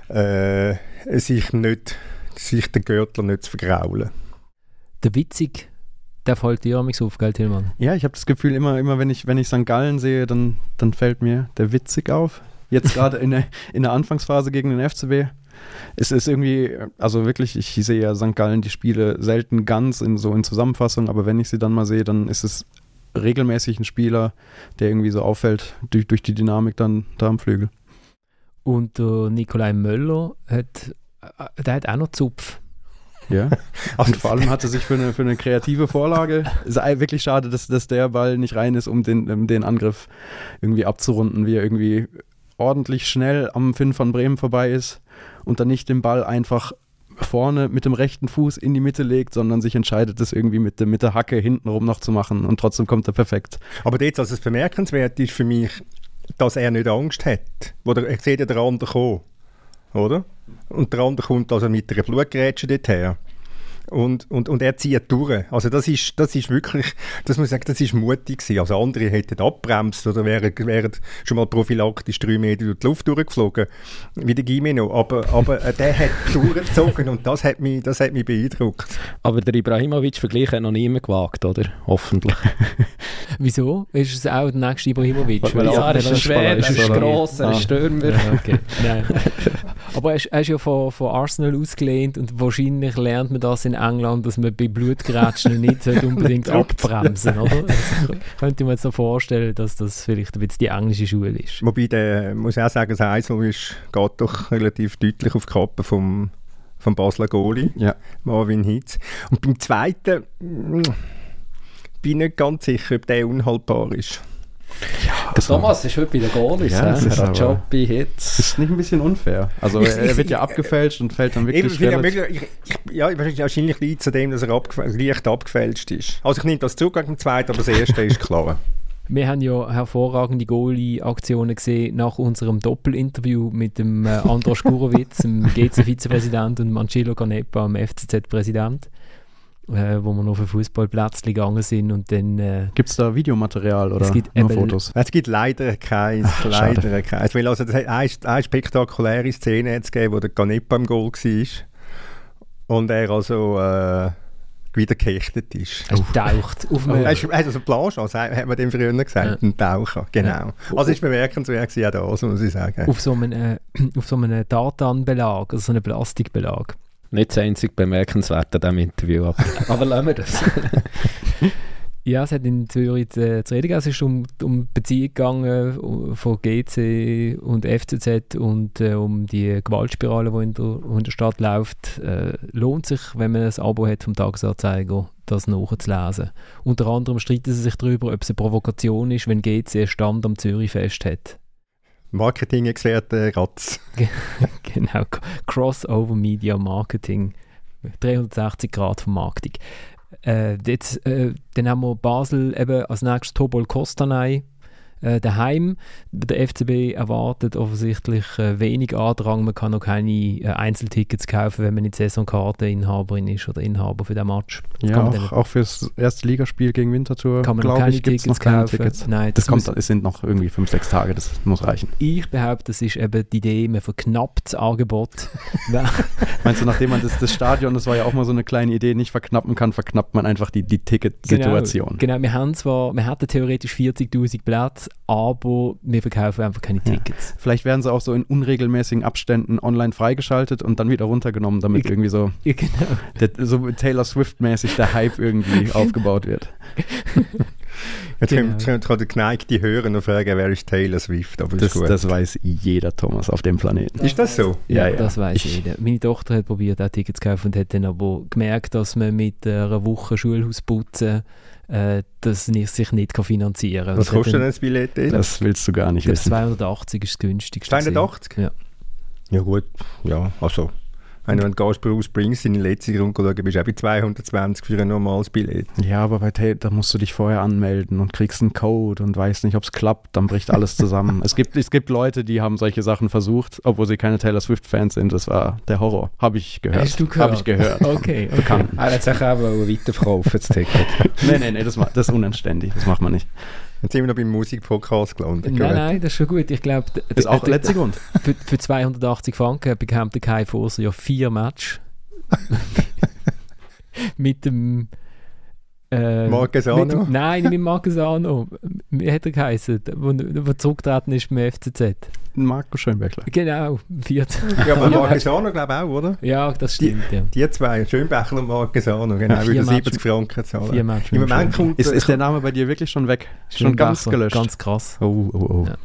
S5: äh, sich nicht, sich den Görtler nicht zu vergraulen.
S1: Der Witzig der fällt dir mich auf, gell, Tillmann?
S3: Ja, ich habe das Gefühl, immer, immer wenn ich, wenn ich St. Gallen sehe, dann, dann fällt mir der Witzig auf. Jetzt gerade in der, in der Anfangsphase gegen den FCB. Es ist irgendwie, also wirklich, ich sehe ja St. Gallen die Spiele selten ganz in so in Zusammenfassung, aber wenn ich sie dann mal sehe, dann ist es regelmäßig ein Spieler, der irgendwie so auffällt durch, durch die Dynamik dann da am Flügel.
S1: Und äh, Nikolai Möller hat, äh, der hat auch noch Zupf.
S3: Ja. Und vor allem hat er sich für eine, für eine kreative Vorlage. Es ist wirklich schade, dass, dass der Ball nicht rein ist, um den, um den Angriff irgendwie abzurunden, wie er irgendwie ordentlich schnell am Finn von Bremen vorbei ist und dann nicht den Ball einfach vorne mit dem rechten Fuß in die Mitte legt, sondern sich entscheidet, das irgendwie mit, der, mit der Hacke hintenrum noch zu machen und trotzdem kommt er perfekt.
S5: Aber jetzt, also das bemerkenswert ist für mich, dass er nicht Angst hat. Wo der, er sieht ja den anderen kommen, oder? Und der andere kommt also mit einer Blutgrätsche dorthin und, und, und er zieht durch. Also das ist, das ist wirklich, das muss ich sagen, das ist mutig gewesen. Also andere hätten abbremst oder wären, wären schon mal prophylaktisch drei Meter durch die Luft durchgeflogen, wie der Gimeno. Aber, aber äh, der hat durchgezogen und das hat, mich, das hat mich beeindruckt.
S2: Aber der Ibrahimovic-Vergleich hat noch niemand gewagt, oder? Hoffentlich.
S1: Wieso? Ist es auch der nächste Ibrahimovic?
S2: Weil ja, er ist ein Schwede, er ist gross, er ist Stürmer. Ja, okay.
S1: Nein. Aber er ist, er ist ja von, von Arsenal ausgelehnt und wahrscheinlich lernt man das in England, dass man bei Blutgrätschen nicht unbedingt abbremsen oder? Also, könnte man jetzt noch vorstellen, dass das vielleicht ein bisschen die englische Schule ist.
S5: Wobei, der, muss ich auch sagen, das Eisel ist, geht doch relativ deutlich auf die Kappe vom, vom Basler Goalie, ja. Marvin Hitz. Und beim zweiten mm, bin ich nicht ganz sicher, ob der unhaltbar ist.
S2: Ja, der Thomas ist heute bei den Goalies. Ja, das ist Jobi Hits.
S3: Ist nicht ein bisschen unfair. Also er wird ja abgefälscht und fällt dann wirklich
S5: Eben, ja, ich, ich, ja, wahrscheinlich liegt zu dem, dass er abgef leicht abgefälscht ist. Also ich nehme das gegen den zweiten, aber das erste ist klar.
S1: Wir haben ja hervorragende Goalie-Aktionen gesehen nach unserem Doppelinterview mit dem äh, Andros Gurowitz, dem GC-Vizepräsident und Mancillo Canepa, dem FCZ-Präsident äh, wo wir noch auf ein Fußballplatz gegangen sind und dann... Äh,
S3: gibt es da Videomaterial oder
S1: es gibt
S3: nur Fotos?
S5: Es gibt leider keins, Ach, leider keins. Weil also, das hat eine, eine spektakuläre Szene jetzt gegeben, wo der Canepa im Goal war und er also... Äh, wieder gehechtet ist.
S1: Er taucht auf
S5: dem... Er ist also Planche, also, hat man dem früher gesagt, ja. ein Taucher, genau. Ja. Also ist bemerkenswert auch das, muss ich sagen.
S1: Auf so einem, äh, auf so einem Tartanbelag, also so einem Plastikbelag.
S2: Nicht das einzig bemerkenswert an diesem Interview, aber, aber lassen wir das.
S1: ja, es hat in Zürich zu, zu reden. Es ist um, um Beziehung gegangen von GC und FCZ und äh, um die Gewaltspirale, die in der, in der Stadt läuft. Äh, lohnt sich, wenn man ein Abo hat vom Tagesanzeiger, das nachzulesen. Unter anderem streiten sie sich darüber, ob es eine Provokation ist, wenn GC einen Stand am Zürich-Fest hat.
S5: Marketing-Experte Ratz.
S1: genau, Crossover Media Marketing. 360 Grad Vermarktung. Äh, jetzt, äh, dann haben wir Basel eben als nächstes Tobol Kostanei äh, daheim. Der FCB erwartet offensichtlich äh, wenig Andrang. Man kann noch keine äh, Einzeltickets kaufen, wenn man nicht Saisonkarteninhaberin ist oder Inhaber für den Match.
S3: Ja, auch, auch für das erste Ligaspiel gegen Winterthur
S1: kann man noch keine ich, Tickets noch keine kaufen. Tickets.
S3: Nein, das, das kommt, es sind noch irgendwie fünf, sechs Tage, das muss reichen.
S1: Ich behaupte, das ist eben die Idee, man verknappt das Angebot.
S3: Meinst du, nachdem man das, das Stadion, das war ja auch mal so eine kleine Idee, nicht verknappen kann, verknappt man einfach die, die Ticketsituation?
S1: Genau, genau, wir haben zwar, wir hatten theoretisch 40'000 Plätze, aber wir verkaufen einfach keine Tickets.
S3: Ja. Vielleicht werden sie auch so in unregelmäßigen Abständen online freigeschaltet und dann wieder runtergenommen, damit ich, irgendwie so,
S1: genau.
S3: der, so Taylor Swift-mäßig der Hype irgendwie aufgebaut wird.
S5: Jetzt
S1: Genau.
S5: kann der geneigte Hörer noch fragen, wer ist Taylor Swift, aber
S3: Das,
S5: ist gut.
S3: das weiß jeder Thomas auf dem Planeten.
S5: ist das so?
S1: Ja,
S3: Ja, ja.
S1: das weiß
S3: Ich-
S1: jeder. Meine Tochter hat probiert, auch Tickets zu kaufen und hat dann aber gemerkt, dass man mit einer Woche Schulhaus putzen äh, das nicht, sich nicht kann finanzieren kann.
S5: Was kostet denn das Billett?
S3: Das willst du gar nicht wissen.
S1: 280 ist das günstigste. gewesen.
S5: 280?
S1: Ja.
S5: Ja gut, ja, also... Wenn du gehst Bruce Springsteen in die letzte Runde schauen, bist du auch bei 220 für ein normales Billett.
S3: Ja, aber bei Taylor, da musst du dich vorher anmelden und kriegst einen Code und weißt nicht, ob es klappt, dann bricht alles zusammen. es, gibt, es gibt Leute, die haben solche Sachen versucht, obwohl sie keine Taylor Swift-Fans sind. Das war der Horror. Habe ich gehört.
S1: Hast du gehört?
S3: Habe ich gehört.
S1: Okay, okay.
S3: Bekannt.
S2: Hat sich auch weiterverkaufen, das Ticket.
S3: nee, nee, nee, das, das ist unanständig. Das macht man nicht.
S5: Jetzt sind wir noch beim Musikpodcast gelandet.
S1: Nein, nein, das ist schon gut. Ich glaube,
S3: Das ist der letzte Grund.
S1: für, für 280 Franken bekommt der Kai Forser ja vier Match. mit dem. Äh,
S5: Marquesano?
S1: mit dem- Nein, nicht mit Marquesano. Wie hat er geheißen? Wo, wo zurückgetreten ist beim FCZ.
S3: Marco Schönbeckler.
S1: Genau, 14.
S5: Ja, aber Marquesano glaube ich auch, oder?
S1: Ja, das stimmt, ja.
S5: Die zwei, Schönbecher und Marquesano, genau,
S1: Match-
S5: 70 Franken zahlen.
S1: Vier Match
S5: Im Moment kommt...
S3: Ist, ist der Name bei dir wirklich schon weg? Schon ganz gelöscht?
S1: Ganz krass.
S3: oh, oh, oh.
S1: Ja.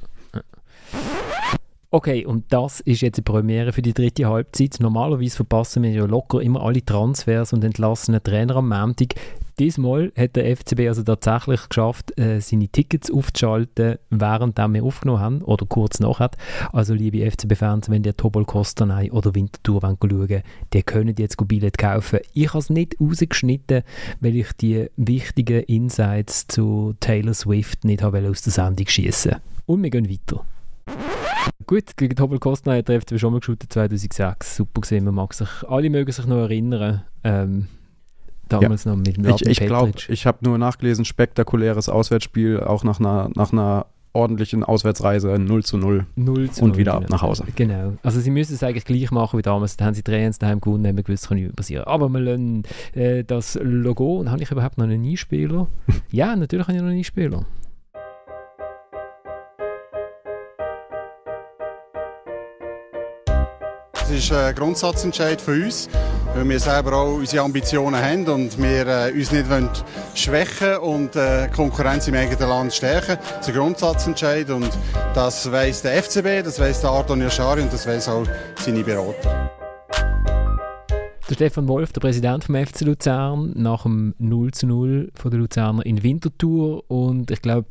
S1: Okay, und das ist jetzt die Premiere für die dritte Halbzeit. Normalerweise verpassen wir ja locker immer alle Transfers und entlassenen Trainer am Montag. Diesmal hat der FCB also tatsächlich geschafft, äh, seine Tickets aufzuschalten, während wir aufgenommen haben oder kurz nachher. Also liebe FCB-Fans, wenn ihr Tobol Kostanay oder Winterthur wollt schauen die können jetzt Billett kaufen. Ich habe es nicht rausgeschnitten, weil ich die wichtigen Insights zu Taylor Swift nicht habe aus der Sendung schießen. Und wir gehen weiter. Gut, gegen Tobel Kostner hat der FCB schon mal geschaut 2006. Super gesehen, man mag sich, alle mögen sich noch erinnern. Ähm, damals noch mit dem
S3: Ich, glaube, ich habe nur nachgelesen, spektakuläres Auswärtsspiel, auch nach einer, nach einer ordentlichen Auswärtsreise 0 zu 0
S1: 0 zu
S3: und
S1: 0,
S3: wieder ab
S1: genau.
S3: nach Hause.
S1: Genau. Also sie müssen es eigentlich gleich machen wie damals. Da haben sie 3 daheim gewonnen, haben wir gewusst, kann nicht passieren. Aber wir lassen äh, das Logo, und habe ich überhaupt noch einen Einspieler? ja, natürlich habe ich noch einen Einspieler.
S8: Ist ein Grundsatzentscheid für uns, weil wir selber auch unsere Ambitionen haben und wir äh, uns nicht wollen schwächen und äh, Konkurrenz im eigenen Land stärken. Das ist ein Grundsatzentscheid und das weiss der FCB, das weiss der Ardon Yashari und das weiss auch seine Berater.
S1: Der Stefan Wolf, der Präsident vom FC Luzern, nach dem 0 zu 0 von der Luzerner in Winterthur. Und ich glaube,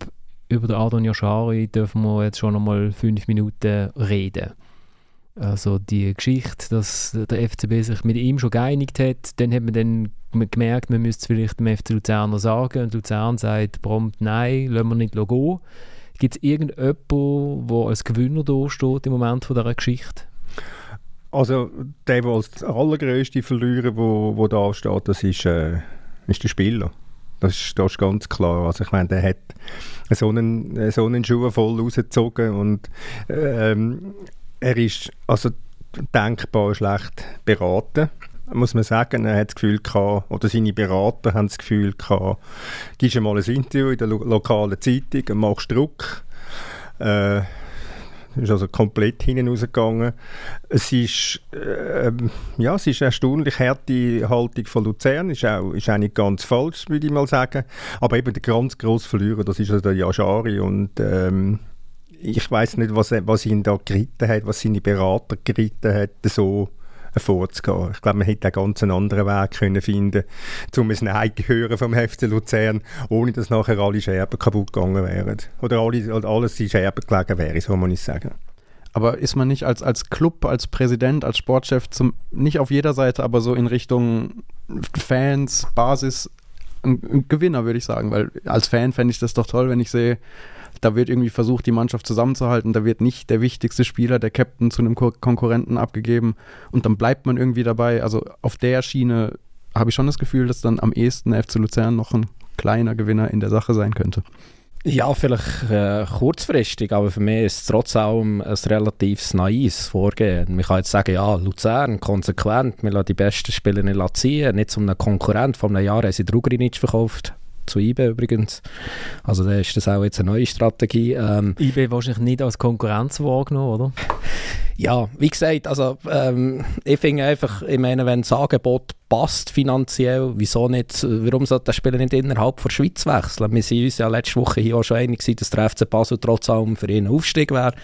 S1: über den Adon Yashari dürfen wir jetzt schon nochmal fünf Minuten reden. Also die Geschichte, dass der FCB sich mit ihm schon geeinigt hat, dann hat man dann gemerkt, man müsste es vielleicht dem FC Luzerner sagen und Luzern sagt prompt nein, lassen wir nicht gehen. Gibt es irgendjemanden, der als Gewinner da steht im Moment von dieser Geschichte?
S5: Also der, der als allergrößte Verlierer, wo, wo da steht, das ist, äh, ist der Spieler. Das ist, das ist ganz klar. Also ich meine, der hat so einen, so einen Schuh voll rausgezogen und ähm, er ist also denkbar schlecht beraten, muss man sagen. Er hat das Gefühl gehabt, oder seine Berater haben das Gefühl gehabt, gibst mal ein Interview in der lo lokalen Zeitung und machst Druck. Äh, ist also komplett hinten rausgegangen. Es ist, ähm, ja, es ist eine erstaunlich harte Haltung von Luzern, ist auch, ist auch nicht ganz falsch, würde ich mal sagen. Aber eben der ganz grosse Verlierer, das ist also der Yashari und ähm, ich weiß nicht, was, was ihn da geritten hat, was seine Berater geritten hat, so vorzugehen. Ich glaube, man hätte einen ganz anderen Weg können finden um ein Nein hören vom FC Luzern, ohne dass nachher alle Scherben kaputt gegangen wären. Oder alle, alles in Scherben gelegen wäre, so muss ich sagen.
S3: Aber ist man nicht als, als Club, als Präsident, als Sportchef, zum, nicht auf jeder Seite, aber so in Richtung Fans, Basis, ein, ein Gewinner, würde ich sagen. Weil als Fan fände ich das doch toll, wenn ich sehe, da wird irgendwie versucht, die Mannschaft zusammenzuhalten. Da wird nicht der wichtigste Spieler, der Captain, zu einem Ko Konkurrenten abgegeben. Und dann bleibt man irgendwie dabei. Also auf der Schiene habe ich schon das Gefühl, dass dann am ehesten FC Luzern noch ein kleiner Gewinner in der Sache sein könnte.
S2: Ja, vielleicht äh, kurzfristig, aber für mich ist es trotz allem ein relativ naives Vorgehen. Man kann jetzt sagen, ja, Luzern, konsequent, wir lassen die besten Spieler nicht ziehen, nicht zum einem Konkurrent. Vor einem Jahr haben sie Drugrinic verkauft, zu IBE übrigens. Also da ist das auch jetzt eine neue Strategie. Ähm,
S1: IB wahrscheinlich nicht als Konkurrenz wahrgenommen, oder?
S2: ja, wie gesagt, also ähm, ich finde einfach, ich meine, wenn das Angebot passt finanziell, wieso nicht, warum sollte der Spieler nicht innerhalb der Schweiz wechseln? Wir sind uns ja letzte Woche hier auch schon einig gewesen, dass der FC Basel trotz allem für ihn ein Aufstieg wäre.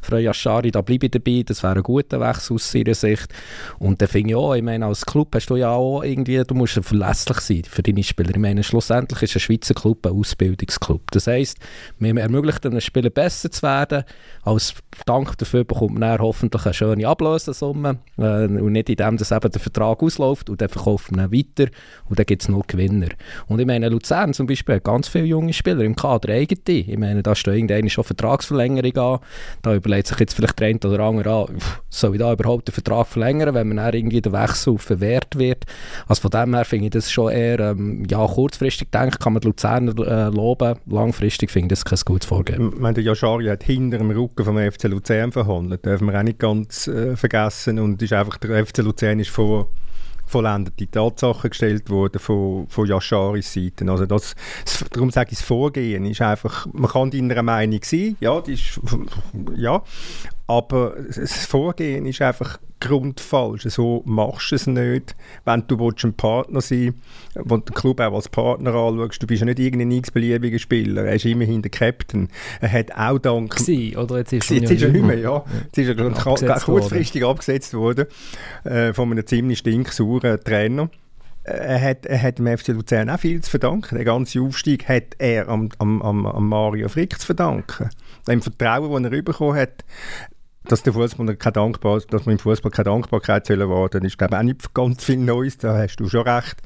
S2: Frau Yashari, da bleibe ich dabei, das wäre ein guter Wechsel aus seiner Sicht. Und dann finde ich auch, ich meine, als Club hast du ja auch irgendwie, du musst verlässlich sein für deine Spieler. Ich meine, schlussendlich ist ein Schweizer Club ein Ausbildungsclub. Das heisst, wir ermöglichen einem Spieler besser zu werden, als Dank dafür bekommt man hoffentlich eine schöne Ablösesumme äh, und nicht in dem, dass eben der Vertrag ausläuft und dann verkauft man ihn weiter und dann gibt es nur Gewinner. Und ich meine, Luzern zum Beispiel hat ganz viele junge Spieler im Kader, eigene. Ich meine, da steht irgendeine schon Vertragsverlängerung an. Da überlegt sich jetzt vielleicht der eine oder andere an, soll ich da überhaupt den Vertrag verlängern, wenn man dann irgendwie der Wechsel verwehrt wird. Also von dem her finde ich das schon eher, ähm, ja, kurzfristig denke kann man die Luzerner äh, loben, langfristig finde ich das kein gutes Vorgehen.
S5: Ich meine, der Yashari hat hinter dem Rücken vom FC Luzern verhandelt, dürfen wir nicht ganz äh, vergessen und ist einfach, der FC Luzern ist vor vollendete Tatsachen gestellt worden von, von Yasharis Seite. Also das, darum sage ich, das Vorgehen ist einfach, man kann deiner Meinung sein, ja, die ist, ja, aber das Vorgehen ist einfach grundfalsch. So machst du es nicht, wenn du ein Partner sein willst, wenn du den Club auch als Partner anschaust. Du bist ja nicht irgendein x-beliebiger Spieler. Er ist immerhin der Captain. Er hat auch dank...
S1: Gewesen, oder jetzt ist,
S5: jetzt ist er nicht mehr, ja. Jetzt ist er abgesetzt kurzfristig worden. abgesetzt worden äh, von einem ziemlich stinksauren Trainer er hat, er hat dem FC Luzern auch viel zu verdanken. Der ganze Aufstieg hat er am, am, am Mario Frick zu verdanken. Dem Vertrauen, das er bekommen hat, dass der Fußball keine Dankbar, dass man im Fußball keine Dankbarkeit soll erwarten, ist glaube ich auch nicht ganz viel Neues. Da hast du schon recht.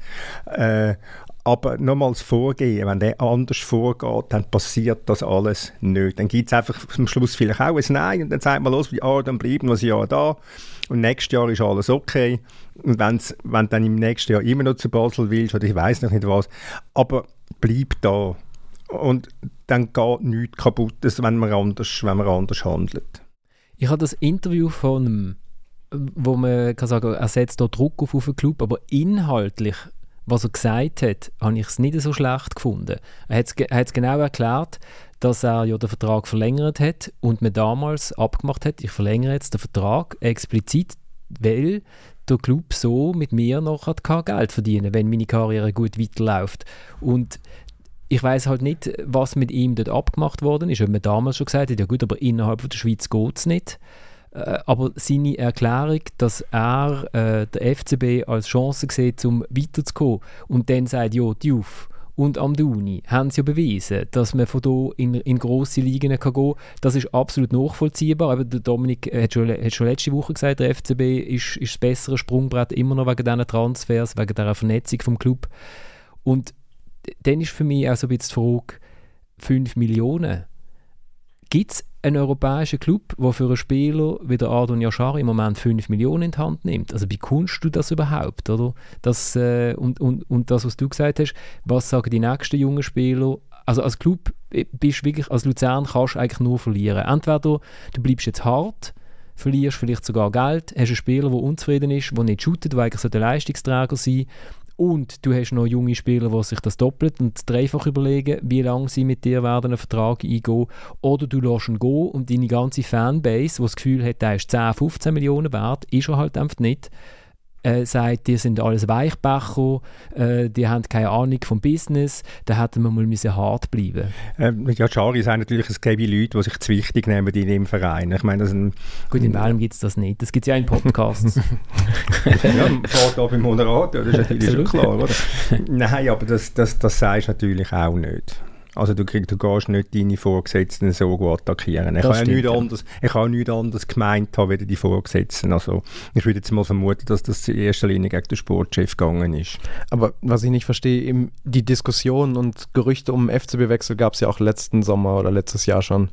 S5: Äh, aber nochmals vorgehen, wenn der anders vorgeht, dann passiert das alles nicht. Dann gibt es einfach am Schluss vielleicht auch ein Nein und dann sagt man los, wie ah, dann bleiben wir ein Jahr da und nächstes Jahr ist alles okay. Und wenn's, wenn du dann im nächsten Jahr immer noch zu Basel willst oder ich weiß noch nicht was, aber bleib da. Und dann geht nichts kaputt, wenn man anders, wenn man anders handelt.
S1: Ich habe das Interview von wo man kann sagen, er setzt da Druck auf, auf den Club, aber inhaltlich, was er gesagt hat, habe ich es nicht so schlecht gefunden. Er hat es genau erklärt, dass er ja den Vertrag verlängert hat und man damals abgemacht hat, ich verlängere jetzt den Vertrag explizit, weil der Club so mit mir noch Geld verdienen wenn meine Karriere gut weiterläuft. Und ich weiß halt nicht, was mit ihm dort abgemacht worden ist. Ob man damals schon gesagt hat, ja gut, aber innerhalb der Schweiz geht es nicht. Äh, aber seine Erklärung, dass er äh, der FCB als Chance sieht, um weiterzukommen und dann sagt, ja, die auf und am Duni haben sie ja bewiesen, dass man von hier in, in grosse Ligen gehen kann. Das ist absolut nachvollziehbar. Aber der Dominik hat schon, hat schon letzte Woche gesagt, der FCB ist, ist das bessere Sprungbrett immer noch wegen diesen Transfers, wegen dieser Vernetzung vom Club. Und dann ist für mich auch so ein bisschen die Frage, 5 Millionen. Gibt es einen europäischen Club, der für einen Spieler wie der Adon Yashar im Moment 5 Millionen in die Hand nimmt? Also bekommst du das überhaupt? Oder? Das, äh, und, und, und das, was du gesagt hast, was sagen die nächsten jungen Spieler? Also als Club bist wirklich, als Luzern kannst du eigentlich nur verlieren. Entweder du bleibst jetzt hart, verlierst vielleicht sogar Geld, hast einen Spieler, der unzufrieden ist, der nicht shootet, der eigentlich der Leistungsträger sein und du hast noch junge Spieler, die sich das doppelt und dreifach überlegen, wie lange sie mit dir werden einen Vertrag eingehen. Oder du lässt ihn gehen und deine ganze Fanbase, die das Gefühl hat, der ist 10, 15 Millionen wert, ist er halt einfach nicht äh, sagt, die sind alles Weichbacher, äh, die haben keine Ahnung vom Business, da hätten wir mal müssen hart bleiben
S5: ähm, Ja, Schari sagt natürlich, es gäbe Leute, die sich zu wichtig nehmen in dem Verein. Ich meine, das ein,
S1: Gut, in Welm gibt es das nicht. Das gibt es ja in Podcasts.
S5: ja, fährt da beim Moderator, das ist natürlich schon klar, oder? Nein, aber das, das, das sagst du natürlich auch nicht. Also du, krieg, du gehst nicht deine Vorgesetzten so gut attackieren. Ich habe ja nichts, anderes, ich habe nichts anderes gemeint haben, wie die Vorgesetzten. Also ich würde jetzt mal vermuten, dass das in erster Linie gegen den Sportchef gegangen ist.
S3: Aber was ich nicht verstehe, die Diskussionen und Gerüchte um FCB-Wechsel gab es ja auch letzten Sommer oder letztes Jahr schon.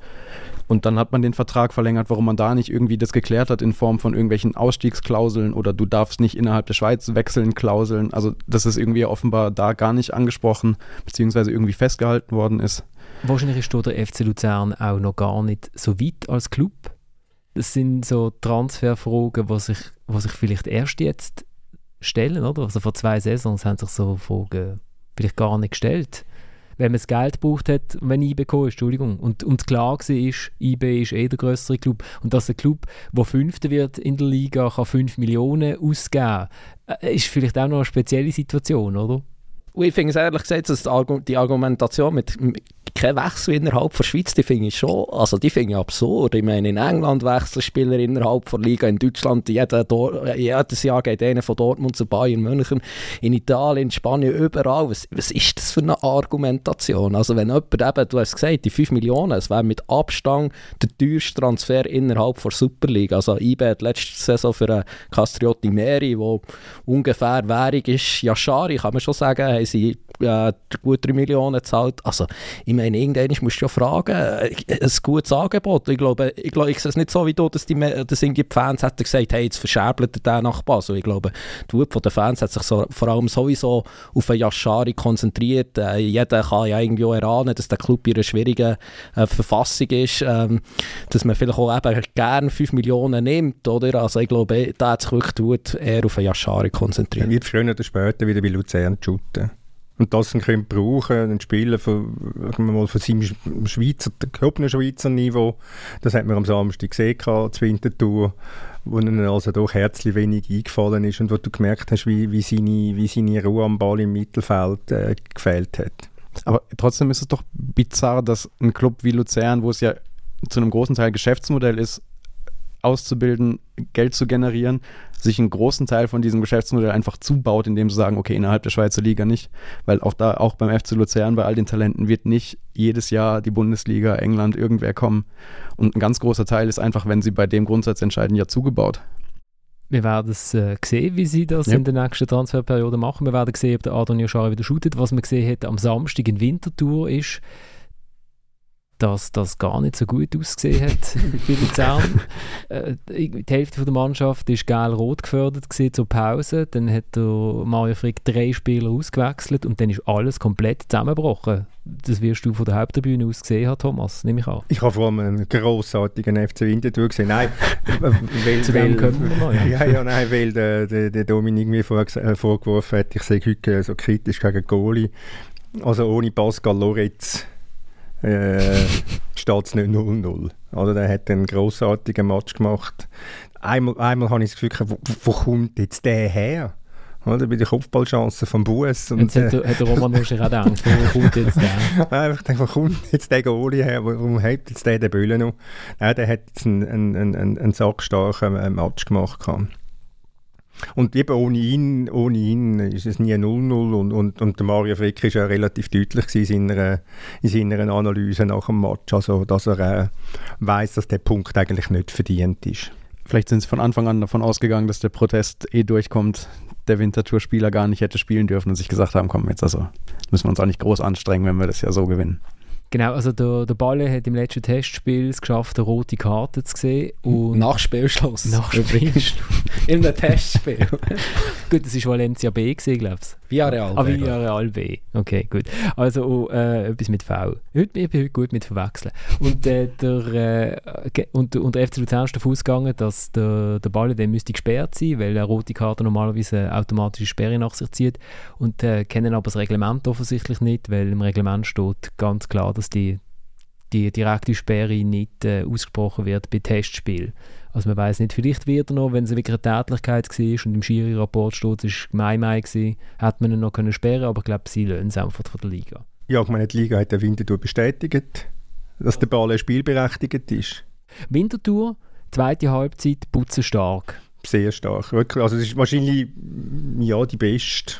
S3: Und dann hat man den Vertrag verlängert, warum man da nicht irgendwie das geklärt hat in Form von irgendwelchen Ausstiegsklauseln oder du darfst nicht innerhalb der Schweiz wechseln, Klauseln. Also das ist irgendwie offenbar da gar nicht angesprochen, beziehungsweise irgendwie festgehalten worden ist.
S1: Wahrscheinlich ist der FC Luzern auch noch gar nicht so weit als Club. Das sind so Transferfragen, die sich, die sich vielleicht erst jetzt stellen, oder? Also vor zwei Saisons haben sich so Fragen vielleicht gar nicht gestellt wenn man das Geld gebraucht hat, wenn IB ist, Entschuldigung. Und, und klar war, IB ist eh der größere Club. Und dass ein Club, der Fünfter wird in der Liga, kann 5 Millionen ausgeben, äh, ist vielleicht auch noch eine spezielle Situation, oder?
S2: Und ich finde es ehrlich gesagt, dass die Argumentation mit, kein Wechsel innerhalb der Schweiz, die finde ich schon, also die finde ich absurd. Ich meine, in England wechseln Spieler innerhalb der Liga, in Deutschland jeder, jedes Jahr geht einer von Dortmund zu Bayern München, in Italien, in Spanien, überall. Was, was ist das für eine Argumentation? Also wenn jemand eben, du hast gesagt, die 5 Millionen, es wäre mit Abstand der teuerste Transfer innerhalb der Superliga. Also IB hat letzte Saison für einen Castriotti Meri, wo ungefähr Währung ist, Yashari, kann man schon sagen, sie äh, gut 3 Millionen gezahlt. Also ich meine, irgendwann musst du ja fragen, äh, ein gutes Angebot. Ich glaube, ich, glaube, ich sehe es nicht so wie du, dass die, dass die Fans hätten gesagt, hey, jetzt verscherbelt der nach Basel. Ich glaube, die Wut der Fans hat sich so, vor allem sowieso auf einen Yashari konzentriert. Äh, jeder kann ja irgendwie auch erahnen, dass der Club in einer schwierigen äh, Verfassung ist, ähm, dass man vielleicht auch eben gerne 5 Millionen nimmt, oder? Also ich glaube, da hat sich wirklich die Wut eher auf einen Yashari konzentriert. Er
S5: wird früher oder später wieder bei Luzern shooten und das dann können brauchen, einen Spieler von, mal, von seinem Schweizer, gehobenen Schweizer Niveau, das hat man am Samstag gesehen, zur Wintertour, wo ihnen also doch herzlich wenig eingefallen ist und wo du gemerkt hast, wie, wie, seine, wie seine Ruhe am Ball im Mittelfeld äh, gefehlt hat.
S3: Aber trotzdem ist es doch bizarr, dass ein Club wie Luzern, wo es ja zu einem großen Teil Geschäftsmodell ist, auszubilden, Geld zu generieren, sich einen großen Teil von diesem Geschäftsmodell einfach zubaut, indem sie sagen, okay, innerhalb der Schweizer Liga nicht, weil auch da, auch beim FC Luzern, bei all den Talenten wird nicht jedes Jahr die Bundesliga, England, irgendwer kommen. Und ein ganz großer Teil ist einfach, wenn sie bei dem Grundsatz entscheiden, ja zugebaut.
S1: Wir werden es äh, sehen, wie sie das ja. in der nächsten Transferperiode machen. Wir werden sehen, ob der Adon Yoshari wieder shootet. Was man gesehen hat am Samstag in Winterthur ist, dass das gar nicht so gut ausgesehen hat bei Luzern. äh, die Hälfte der Mannschaft war gelb-rot gefördert gewesen, zur Pause. Dann hat der Mario Frick drei Spieler ausgewechselt und dann ist alles komplett zusammengebrochen. Das wirst du von der Haupttribüne aus gesehen haben, Thomas, nehme ich an.
S5: Ich habe vor allem einen grossartigen FC Winterthur gesehen. Nein,
S1: weil, Zu dem kommen wir noch,
S5: ja. ja, ja, nein, weil der, der, der Dominik mir vor, äh, vorgeworfen hat, ich sehe heute so kritisch gegen Goalie. Also ohne Pascal Loretz äh, steht es nicht 0-0. Oder der hat einen grossartigen Match gemacht. Einmal, einmal habe ich das Gefühl, wo, wo kommt jetzt der her? Oder, bei den Kopfballchancen vom Bus.
S1: Jetzt hat, der, hat der Roman wahrscheinlich auch gedacht, wo kommt jetzt der?
S5: Einfach denke, wo kommt jetzt der Goalie her? Warum hat jetzt der den Böllen noch? Nein, der hat jetzt einen, einen, einen, einen sackstarken Match gemacht. Gehabt. Und eben ohne ihn, ohne ihn ist es nie 0-0 und, und, und der Mario Frick war ja relativ deutlich in seiner, in seiner Analyse nach dem Match, also dass er äh, weiß, dass der Punkt eigentlich nicht verdient ist.
S3: Vielleicht sind sie von Anfang an davon ausgegangen, dass der Protest eh durchkommt, der Wintertour-Spieler gar nicht hätte spielen dürfen und sich gesagt haben, komm, jetzt also müssen wir uns auch nicht groß anstrengen, wenn wir das ja so gewinnen.
S1: Genau, also der, der Balle hat im letzten Testspiel es geschafft, eine rote Karte zu sehen. Und
S2: nach Spielschluss.
S1: Nach Spielschluss.
S2: In einem Testspiel.
S1: gut, das war Valencia B, glaube ich.
S2: Villarreal
S1: B. Ah, Villarreal B. Okay, gut. Also oh, äh, etwas mit V. Heute, ich bin heute gut mit Verwechseln. Und, äh, der, äh, und, und der FC Luzern ist davon ausgegangen, dass der, der Balle dann müsste gesperrt sein, weil eine rote Karte normalerweise eine automatische Sperre nach sich zieht. Und äh, kennen aber das Reglement offensichtlich nicht, weil im Reglement steht ganz klar, dass die, die direkte Sperre nicht äh, ausgesprochen wird bei Testspielen. Also man weiß nicht, vielleicht wird er noch, wenn es wirklich eine Tätlichkeit war und im Schiri-Rapport steht, es war Mai Mai, gewesen, hätte man ihn noch können sperren aber ich glaube, sie lösen es einfach von der Liga.
S5: Ja, ich meine, die Liga hat der Winterthur bestätigt, dass der Ball spielberechtigt ist.
S1: Winterthur, zweite Halbzeit, putzen stark.
S5: Sehr stark. Also es ist wahrscheinlich ja, die beste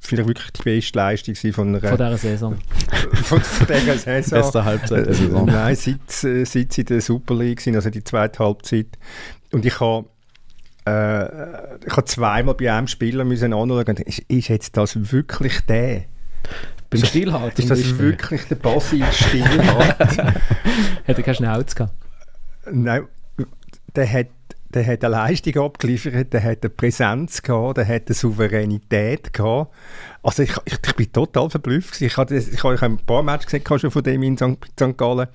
S5: vielleicht wirklich die beste Leistung von einer...
S1: Von dieser Saison.
S5: von, von dieser Saison.
S3: Beste Halbzeit der Saison.
S5: Nein, seit, äh, seit sie in der Super League sind, also die zweite Halbzeit. Und ich habe äh, ich habe zweimal bei einem Spieler müssen anschauen, ist, ist jetzt das wirklich der?
S2: Beim Stillhalten?
S5: Ist das wirklich der Basil Stillhalt?
S1: hat er keinen Schnauz gehabt?
S5: Nein, der hat der hat eine Leistung abgeliefert, der hat eine Präsenz gehabt, der hat eine Souveränität gehabt. Also ich, ich, ich bin total verblüfft. Ich habe ich ein paar Matches gesehen schon von dem in St. Gallen.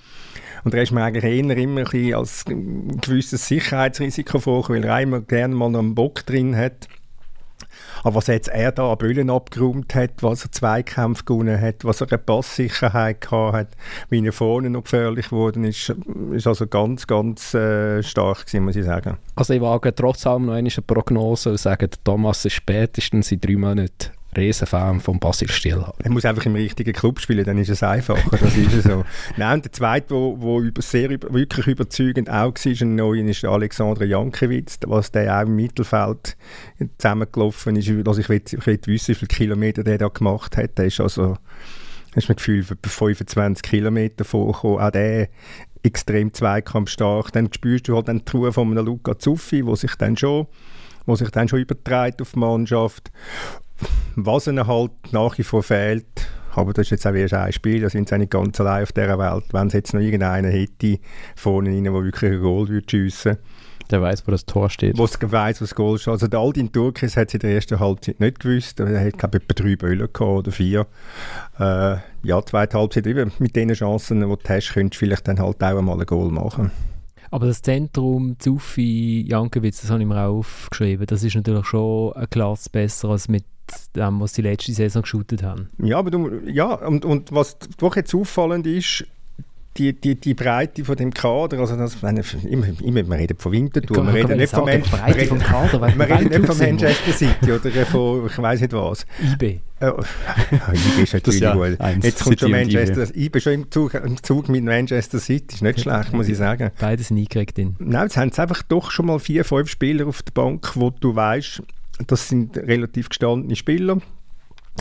S5: Und er ist mir eigentlich eher immer ein als ein gewisses Sicherheitsrisiko vor, weil er immer gerne mal einen Bock drin hat. Aber was jetzt er da an Böllen abgeräumt hat, was er Zweikämpfe gewonnen hat, was er eine Passsicherheit gehabt hat, wie er vorne noch gefährlich geworden ist, ist also ganz, ganz äh, stark gewesen, muss ich sagen.
S2: Also ich wage trotz allem noch eine Prognose und sage, Thomas ist spätestens in drei Monaten Riesenfan von Basil Stillhardt.
S5: Er muss einfach im richtigen Club spielen, dann ist es einfacher. Das ist so. Nein, der zweite, der über, sehr wirklich überzeugend auch war, ein neuer, ist Alexander Jankiewicz, was der auch im Mittelfeld zusammengelaufen ist. Also ich will, ich will wissen, wie viele Kilometer der da gemacht hat. Der ist also, hast du Gefühl, 25 Kilometer vorgekommen. Auch der extrem zweikampfstark. Dann spürst du halt den die Ruhe von einem Luca Zuffi, wo sich dann schon wo sich dann schon überträgt auf die Mannschaft. Was ihnen halt nach wie vor fehlt, aber das ist jetzt auch erst ein Spiel, da sind sie nicht ganz allein auf dieser Welt. Wenn es jetzt noch irgendeinen hätte vorne rein, der wirklich ein Goal würde schiessen
S2: der weiß, wo das Tor steht.
S5: Der weiß, wo das Goal steht. Also der Aldin Turkis hat es in der ersten Halbzeit nicht gewusst. Er hat, glaube ich, etwa drei Böller gehabt oder vier. Äh, ja, zweite Halbzeit eben mit den Chancen, die du hast, könntest du vielleicht dann halt auch einmal ein Goal machen.
S1: Aber das Zentrum Zuffi Jankiewicz, das habe ich mir auch aufgeschrieben, das ist natürlich schon eine Klasse besser als mit dem, was sie letzte Saison geshootet haben.
S5: Ja, aber du, ja, und, und was doch jetzt auffallend ist, die, die, die Breite von dem Kader, also das, wenn, immer, immer, wir reden von Winterthur, wir reden nicht vom, Man Breite vom Kader, wir reden nicht von Manchester City oder von, ich weiß nicht was.
S1: IB.
S5: Oh, IB ist natürlich ja gut. Jetzt kommt schon Manchester, IB. IB schon im Zug, im Zug mit Manchester City, ist nicht schlecht, muss ich sagen.
S1: Beides sind eingekriegt.
S5: Nein, jetzt haben sie einfach doch schon mal vier, fünf Spieler auf der Bank, wo du weißt, das sind relativ gestandene Spieler.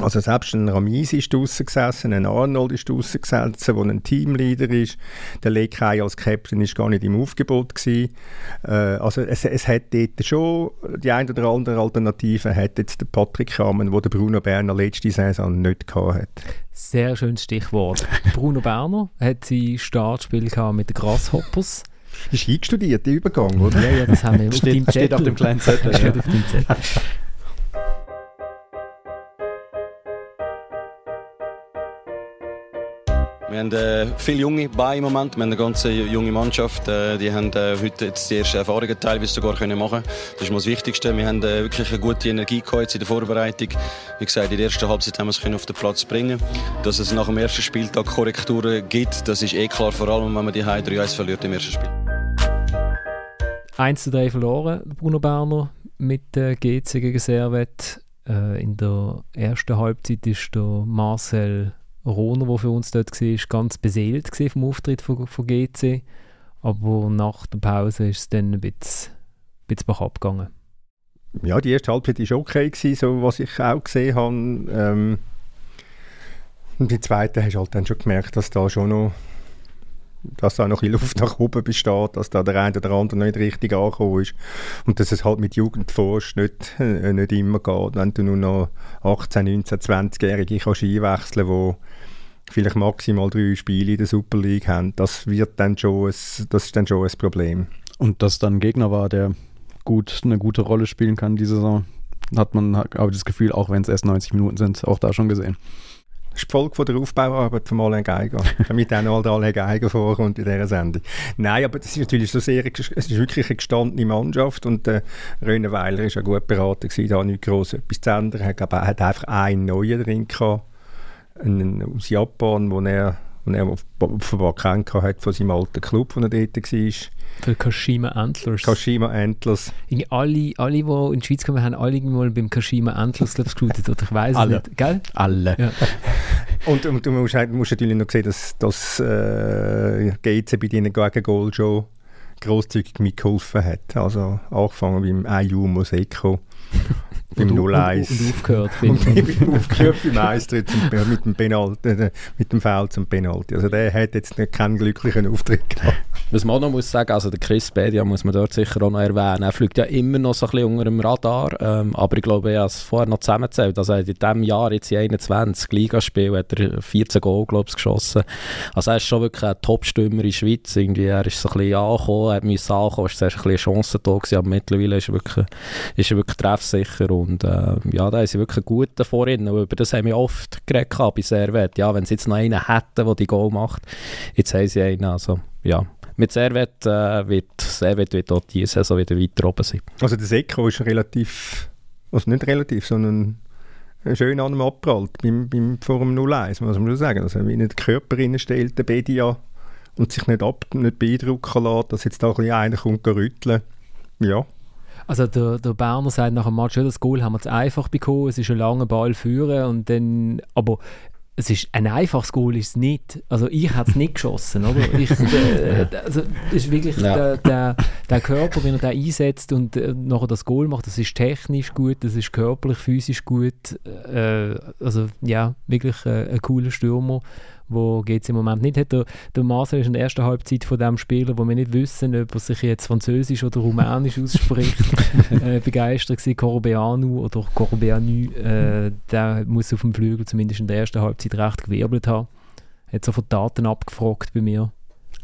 S5: Also selbst ein Ramisi ist draußen gesessen, ein Arnold ist draußen gesessen, der ein Teamleader ist. Der Lekai als Captain ist gar nicht im Aufgebot gewesen. Äh, also es, es hat dort schon die eine oder andere Alternative hat jetzt der Patrick Rahmen, wo der Bruno Berner letzte Saison nicht gehabt hat.
S1: Sehr schönes Stichwort. Bruno Berner hat sein Startspiel mit den Grasshoppers.
S5: Ist eingestudiert, der Übergang, oder?
S1: Ja, ja, das haben wir auf
S3: steht, auf dem kleinen Zettel. Steht
S1: auf dem Zettel.
S9: Wir haben äh, viele Junge bei im Moment. Wir haben eine ganze junge Mannschaft. Äh, die haben äh, heute jetzt die ersten Erfahrungen teilweise sogar können machen. Das ist mal das Wichtigste. Wir haben äh, wirklich eine gute Energie gehabt in der Vorbereitung. Wie gesagt, in der ersten Halbzeit haben wir es auf den Platz bringen. Dass es nach dem ersten Spieltag Korrekturen gibt, das ist eh klar. Vor allem, wenn man die Heim 3-1 verliert im ersten Spiel.
S1: 1 zu 3 verloren, Bruno Berner mit äh, GC gegen Servet. Äh, in der ersten Halbzeit ist der Marcel Roner, der für uns dort war, ganz beseelt vom Auftritt von, von GC. Aber nach der Pause ist es dann ein bisschen, ein bisschen abgegangen.
S5: Ja, die erste Halbzeit war okay, gewesen, so was ich auch gesehen habe. Ähm, und die zweite hast du halt dann schon gemerkt, dass da schon noch dass da noch ein Luft nach oben besteht, dass da der eine oder andere nicht richtig angekommen ist und dass es halt mit Jugendforsch nicht, äh, nicht immer geht, wenn du nur noch 18, 19, 20-Jährige kannst einwechseln kannst, vielleicht maximal drei Spiele in der Super League haben, das, wird dann schon ein, das ist dann schon ein Problem.
S3: Und dass dann ein Gegner war, der gut, eine gute Rolle spielen kann diese Saison, hat man aber das Gefühl, auch wenn es erst 90 Minuten sind, auch da schon gesehen.
S5: Das ist die Folge von der Aufbauarbeit von Alain Geiger, damit auch noch Alain Geiger vorkommt in dieser Sendung. Nein, aber das ist natürlich so sehr, es ist wirklich eine gestandene Mannschaft und äh, Röne Weiler war ja gut beraten gewesen, da nicht gross etwas zu ändern. Er hat, hat einfach einen neuen drin gehabt, einen aus Japan, den er, er offenbar kennt hat von seinem alten Club, wo er dort war.
S1: Für Kashima Antlers.
S5: Kashima Antlers.
S1: alle, alle, die in die Schweiz kommen, haben alle mal beim Kashima Antlers glaub, geschaut. Oder ich weiß es nicht. Gell?
S3: Alle. Ja.
S5: und, und, du musst, musst, natürlich noch sehen, dass das äh, GC bei deinen Goal schon großzügig mitgeholfen hat. Also angefangen beim IU Moseko beim 0-1. Und, und aufgehört. und aufgehört beim 1 mit dem, Penalty, äh, mit dem Foul zum Penalty. Also der hat jetzt keinen glücklichen Auftritt gehabt.
S2: Was man auch noch muss sagen, also der Chris Bedia muss man dort sicher auch noch erwähnen. Er fliegt ja immer noch so ein bisschen unter dem Radar, ähm, aber ich glaube, er hat es vorher noch zusammengezählt. Also in diesem Jahr, jetzt in 21 Ligaspiel, hat er 14 Goal, glaube ich, geschossen. Also er ist schon wirklich ein Top-Stürmer in der Schweiz. Irgendwie, er ist so ein bisschen angekommen, er musste ankommen, es war zuerst ein bisschen eine Chance da gewesen, aber mittlerweile ist er wirklich, ist er wirklich treffsicher und äh, ja, da ist er wirklich guter Vorhin. Über das haben wir oft geredet bei Servet. Ja, wenn sie jetzt noch einen hätten, der die Goal macht, jetzt haben sie einen, also ja mit Servet äh, wird Servet wird auch diese Saison wieder weiter oben sein.
S5: Also der Seko ist relativ Also nicht relativ, sondern schön an ihm abprallt beim, beim, vor dem 0-1, muss man sagen. Also wie nicht der Körper stellt, der Bedia, und sich nicht, ab, nicht beeindrucken lässt, dass jetzt da ein bisschen einer kommt rütteln. Ja.
S1: Also der, der Berner sagt nach dem Match, ja, das Goal haben wir zu einfach bekommen, es ist ein langer Ball führen und dann, aber es ist ein einfaches Goal ist es nicht. Also ich hätte es nicht geschossen, oder? Ich, äh, also es ist wirklich ja. der, der, der, Körper, wenn er den einsetzt und äh, nachher das Goal macht, das ist technisch gut, das ist körperlich, physisch gut. Äh, also ja, wirklich äh, ein cooler Stürmer wo geht es im Moment nicht hat. Der, der Marcel ist in der ersten Halbzeit von dem Spieler, wo wir nicht wissen, ob er sich jetzt Französisch oder Rumänisch ausspricht, äh, begeistert gewesen. Corbeanu oder Corbeanu, äh, der muss auf dem Flügel zumindest in der ersten Halbzeit recht gewirbelt haben. Hat so von Daten abgefragt bei mir.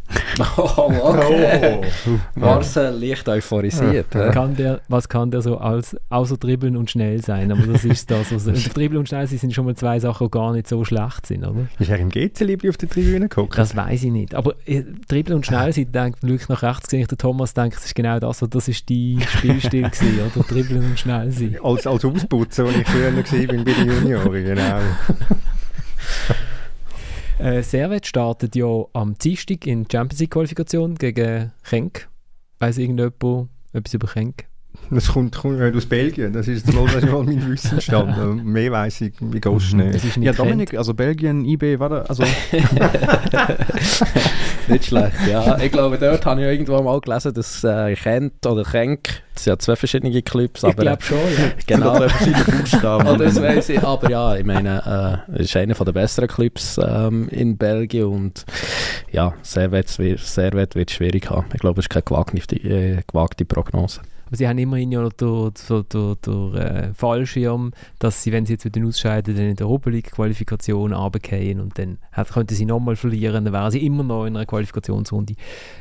S2: Oh, okay. Oh. Marcel leicht euphorisiert.
S1: Ja. Kann der, was kann der so als, außer dribbeln und schnell sein? Aber das ist das. Also, dribbeln und schnell sind schon mal zwei Sachen, die gar nicht so schlecht sind, oder?
S5: Ist er im GC auf der Tribüne geguckt?
S1: Das weiß ich nicht. Aber äh, dribbeln und schnell sein, denkt wirklich nach rechts gesehen, der Thomas denkt, das ist genau das, das ist die Spielstil gewesen, oder? Dribbeln und schnell sein.
S5: Als, als Ausputzer, als ich früher war bei den Junioren, genau.
S1: Äh, Servet startet ja am Dienstag in die Champions League Qualifikation gegen Genk. Weiß irgendjemand etwas über Genk?
S5: Das kommt, kommt aus Belgien, das ist das ist mal mein Wissensstand. Mehr weiß ich, wie gehst du nicht.
S3: Ja, Dominik, also Belgien, eBay, war da, also...
S2: nicht schlecht, ja. Ich glaube, dort habe ich irgendwann mal gelesen, dass äh, Kent oder Kenk, das sind ja zwei verschiedene Clubs,
S1: ich glaube schon, ja.
S2: Genau. zwei verschiedene Buchstaben. oh, das weiß ich, aber ja, ich meine, äh, es ist einer der besseren Clubs ähm, in Belgien und ja, Servet, Servet wird es schwierig haben. Ich glaube, es ist keine gewagte, äh, gewagte Prognose.
S1: Aber sie haben immerhin ja noch den, den, den, den äh, Fallschirm, dass sie, wenn sie jetzt wieder ausscheiden, dann in der Europa League-Qualifikation runtergehen und dann könnten sie nochmal verlieren, dann wären sie immer noch in einer Qualifikationsrunde.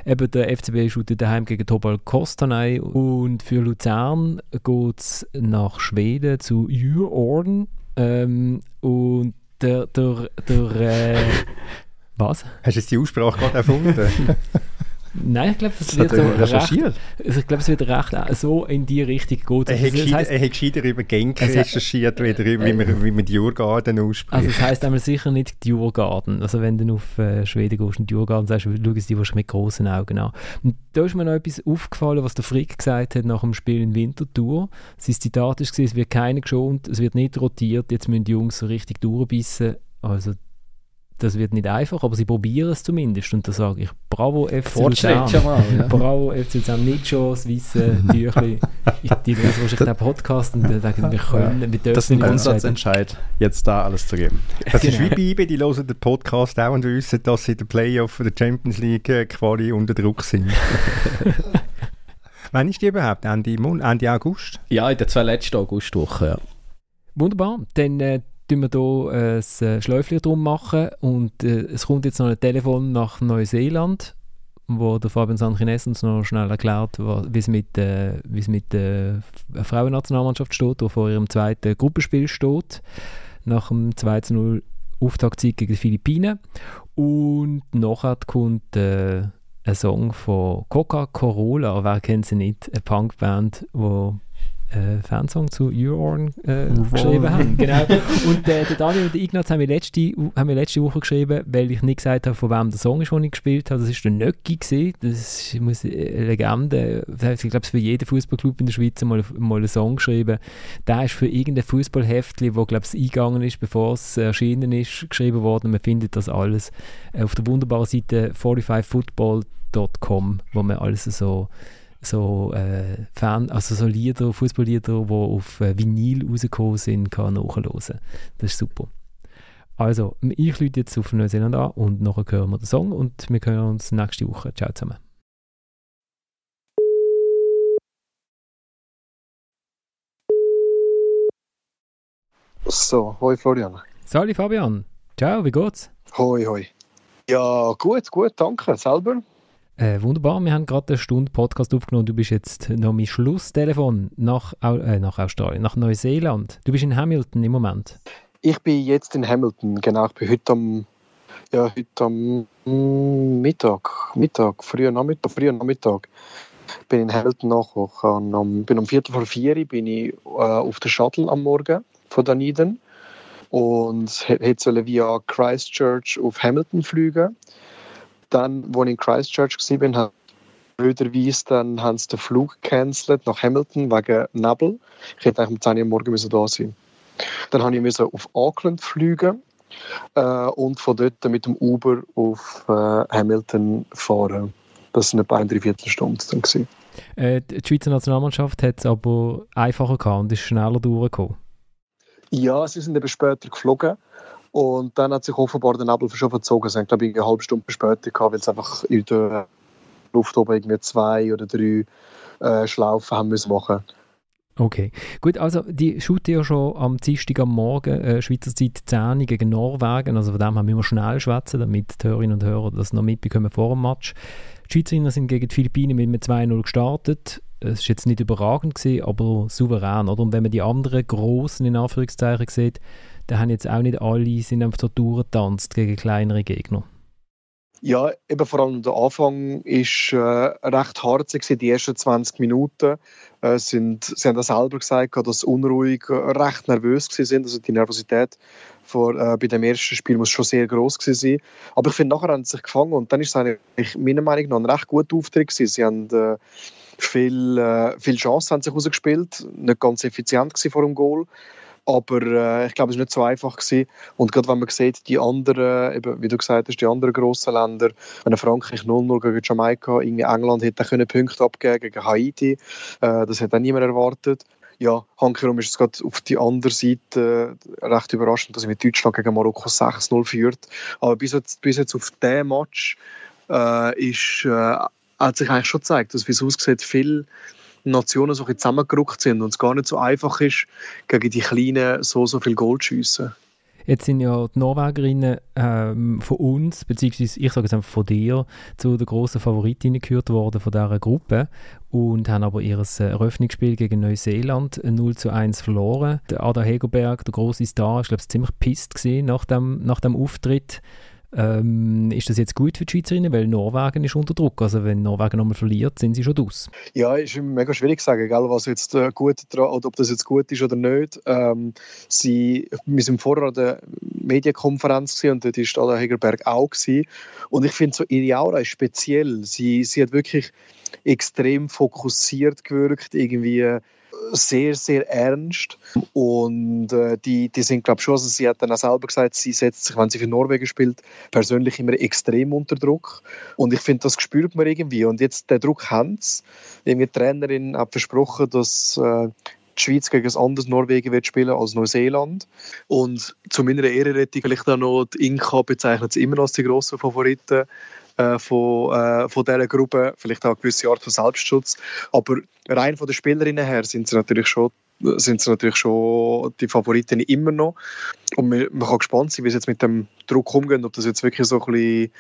S1: Eben der FCB shootet daheim gegen Tobal Kostanay und für Luzern geht es nach Schweden zu Djurgården ähm, und der, der, der äh, was?
S5: Hast du jetzt die Aussprache gerade erfunden?
S1: Nein, ich glaube, es wird so recherchiert. Recht, ich glaube, es wird recht äh, so in die Richtung gehen.
S5: Er hat, das gescheiter über Genk recherchiert, wieder, wie, äh, man, wie man Djurgarden ausspricht.
S1: Also das heisst einmal sicher nicht Djurgarden. Also wenn du auf äh, Schweden gehst und Djurgarden sagst, schauen sie die mit großen Augen an. Und da ist mir noch etwas aufgefallen, was der Frick gesagt hat nach dem Spiel in Winterthur. Sein Zitat war, es wird keiner geschont, es wird nicht rotiert, jetzt müssen die Jungs so richtig durchbissen. Also das wird nicht einfach, aber sie probieren es zumindest. Und da sage ich, bravo FC Luzern. Mal, ja. Bravo FC Luzern, nicht schon das weiße Tüchli. die hören wahrscheinlich den Podcast und sagen, wir können, wir dürfen
S3: Das ist ein Grundsatzentscheid, jetzt da alles zu geben.
S5: Das genau. ist wie bei IBE, die hören den Podcast auch und wissen, dass sie in der Playoff der Champions League äh, Quali unter Druck sind. Wann ist die überhaupt? Ende, Ende August?
S2: Ja, in der zwei letzten Augustwoche, ja.
S1: Wunderbar. Dann äh, tun wir hier äh, ein Schläufchen drum machen. Und äh, es kommt jetzt noch ein Telefon nach Neuseeland, wo der Fabian Sanchines uns noch schnell erklärt, wie es mit, äh, mit der Frauennationalmannschaft steht, die vor ihrem zweiten Gruppenspiel steht, nach dem 2-0 Auftaktsieg gegen die Philippinen. Und nachher kommt äh, ein Song von Coca-Cola, wer kennt sie nicht, eine Punkband, die äh, Fansong zu Eurorn äh, geschrieben haben. Genau. Und äh, der Daniel und der Ignaz haben wir, letzte, haben letzte Woche geschrieben, weil ich nicht gesagt habe, von wem der Song ist, den ich gespielt habe. Das ist der Nöcki gewesen. Das ist eine Legende. Ich glaube, für jeden Fußballclub in der Schweiz mal, mal einen Song geschrieben. Der ist für irgendein Fußballheftli, wo glaube ich eingegangen ist, bevor es erschienen ist, geschrieben worden. Man findet das alles auf der wunderbaren Seite 45football.com, wo man alles so so äh, Fan, also so Lieder, Fußballlieder, die auf äh, Vinyl rausgekommen sind, kann nachhören. Das ist super. Also, ich lüte jetzt auf Neuseeland an und nachher hören wir den Song und wir hören uns nächste Woche. Ciao zusammen.
S10: So, hoi Florian.
S1: Sali Fabian. Ciao, wie geht's?
S10: Hoi, hoi. Ja, gut, gut, danke. Selber?
S1: Äh, wunderbar, wir haben gerade eine Stunde Podcast aufgenommen. Du bist jetzt noch mein Schlusstelefon nach, äh, nach Australien, nach Neuseeland. Du bist in Hamilton im Moment.
S10: Ich bin jetzt in Hamilton, genau. Ich bin heute am, ja, heute am Mittag, Mittag, früher Nachmittag, früher Nachmittag bin in Hamilton nachgekommen. Um, bin um Viertel vor vier bin ich äh, auf der Shuttle am Morgen von Dunedin und hätte via Christchurch auf Hamilton fliegen. Dann, als ich in Christchurch war, habe blöderweise dann haben sie den Flug gecancelt nach Hamilton wegen Nebel. Ich hätte eigentlich um 10 Uhr morgen da sein Dann habe ich auf Auckland fliegen äh, und von dort mit dem Uber auf äh, Hamilton fahren. Das waren etwa eine Dreiviertelstunde dann.
S1: Äh, die Schweizer Nationalmannschaft hat es aber einfacher gehabt und ist schneller durchgekommen.
S10: Ja, sie sind eben später geflogen. Und dann hat sich offenbar der Nebel schon verzogen. Sie haben, glaube ich, eine halbe Stunde später gehabt, weil es einfach in der Luft oben irgendwie zwei oder drei äh, Schlaufen haben müssen machen
S1: Okay, gut, also die shooten ja schon am Dienstag am Morgen, äh, Schweizer Zeit 10 gegen Norwegen, also von dem haben wir schnell schwätzen, damit die Hörerinnen und Hörer das noch mitbekommen vor dem Match. Die Schweizerinnen sind gegen die Philippinen mit einem 2-0 gestartet. Es war jetzt nicht überragend, gewesen, aber souverän, oder? Und wenn man die anderen grossen in Anführungszeichen sieht, dann haben jetzt auch nicht alle sind einfach so durchgetanzt gegen kleinere Gegner.
S10: Ja, eben vor allem der Anfang ist äh, recht gewesen, die ersten 20 Minuten. Äh, sind, sie haben das selber gesagt, dass sie unruhig, äh, recht nervös sind. Also die Nervosität vor, äh, bei dem ersten Spiel muss schon sehr groß sein. Aber ich finde, nachher haben sie sich gefangen und dann ist es eigentlich meiner Meinung nach ein recht guter Auftritt gewesen. Sie haben äh, viel, äh, viel Chancen haben sich rausgespielt, nicht ganz effizient vor dem Goal. Aber äh, ich glaube, es war nicht so einfach. Gewesen. Und gerade wenn man sieht, die anderen, eben, wie du gesagt hast, die anderen grossen Länder, wenn Frankreich 0-0 gegen Jamaika, irgendwie England hätte können Punkte abgeben gegen Haiti, äh, das hätte auch niemand erwartet. Ja, hankerum ist es gerade auf die andere Seite äh, recht überraschend, dass ich mit Deutschland gegen Marokko 6-0 führt. Aber bis jetzt, bis jetzt auf diesen Match äh, ist, äh, hat sich eigentlich schon gezeigt, dass wie es aussieht, viel Nationen so zusammengerückt sind und es gar nicht so einfach ist, gegen die Kleinen so, so viel Gold zu schiessen.
S1: Jetzt sind ja die Norwegerinnen ähm, von uns, beziehungsweise ich sage es einfach von dir, zu den grossen Favoritinnen gehört worden von dieser Gruppe und haben aber ihr äh, Eröffnungsspiel gegen Neuseeland 0 zu 1 verloren. Der Ada Hegerberg, der große Star, ist glaube ich ziemlich pisst nach dem, nach dem Auftritt. Ähm, ist das jetzt gut für die Schweizerinnen? Weil Norwegen ist unter Druck. Also wenn Norwegen nochmal verliert, sind sie schon aus.
S10: Ja, ist mega schwierig zu sagen, gell, was jetzt äh, gut oder ob das jetzt gut ist oder nicht. Ähm, sie, wir sind vorher an der Medienkonferenz und dort war Ada Hegerberg auch. Gewesen. Und ich finde, so ihre Aura ist speziell. Sie, sie hat wirklich extrem fokussiert gewirkt, irgendwie sehr, sehr ernst. Und äh, die, die sind, glaube ich, schon, also sie hat dann auch selber gesagt, sie setzt sich, wenn sie für Norwegen spielt, persönlich immer extrem unter Druck. Und ich finde, das spürt man irgendwie. Und jetzt, den Druck haben sie. Die Trainerin hat versprochen, dass äh, die Schweiz gegen ein anderes Norwegen wird spielen als Neuseeland. Und zu meiner Ehrenrettung vielleicht auch noch die Inka bezeichnet sie immer als die grossen Favoriten äh, von, äh, von dieser Gruppe, vielleicht auch eine gewisse Art von Selbstschutz. Aber rein von den Spielerinnen her sind sie natürlich schon sind sie natürlich schon die Favoriten immer noch. Und man, man kann gespannt sein, wie sie jetzt mit dem Druck umgehen, ob das jetzt wirklich so ein bisschen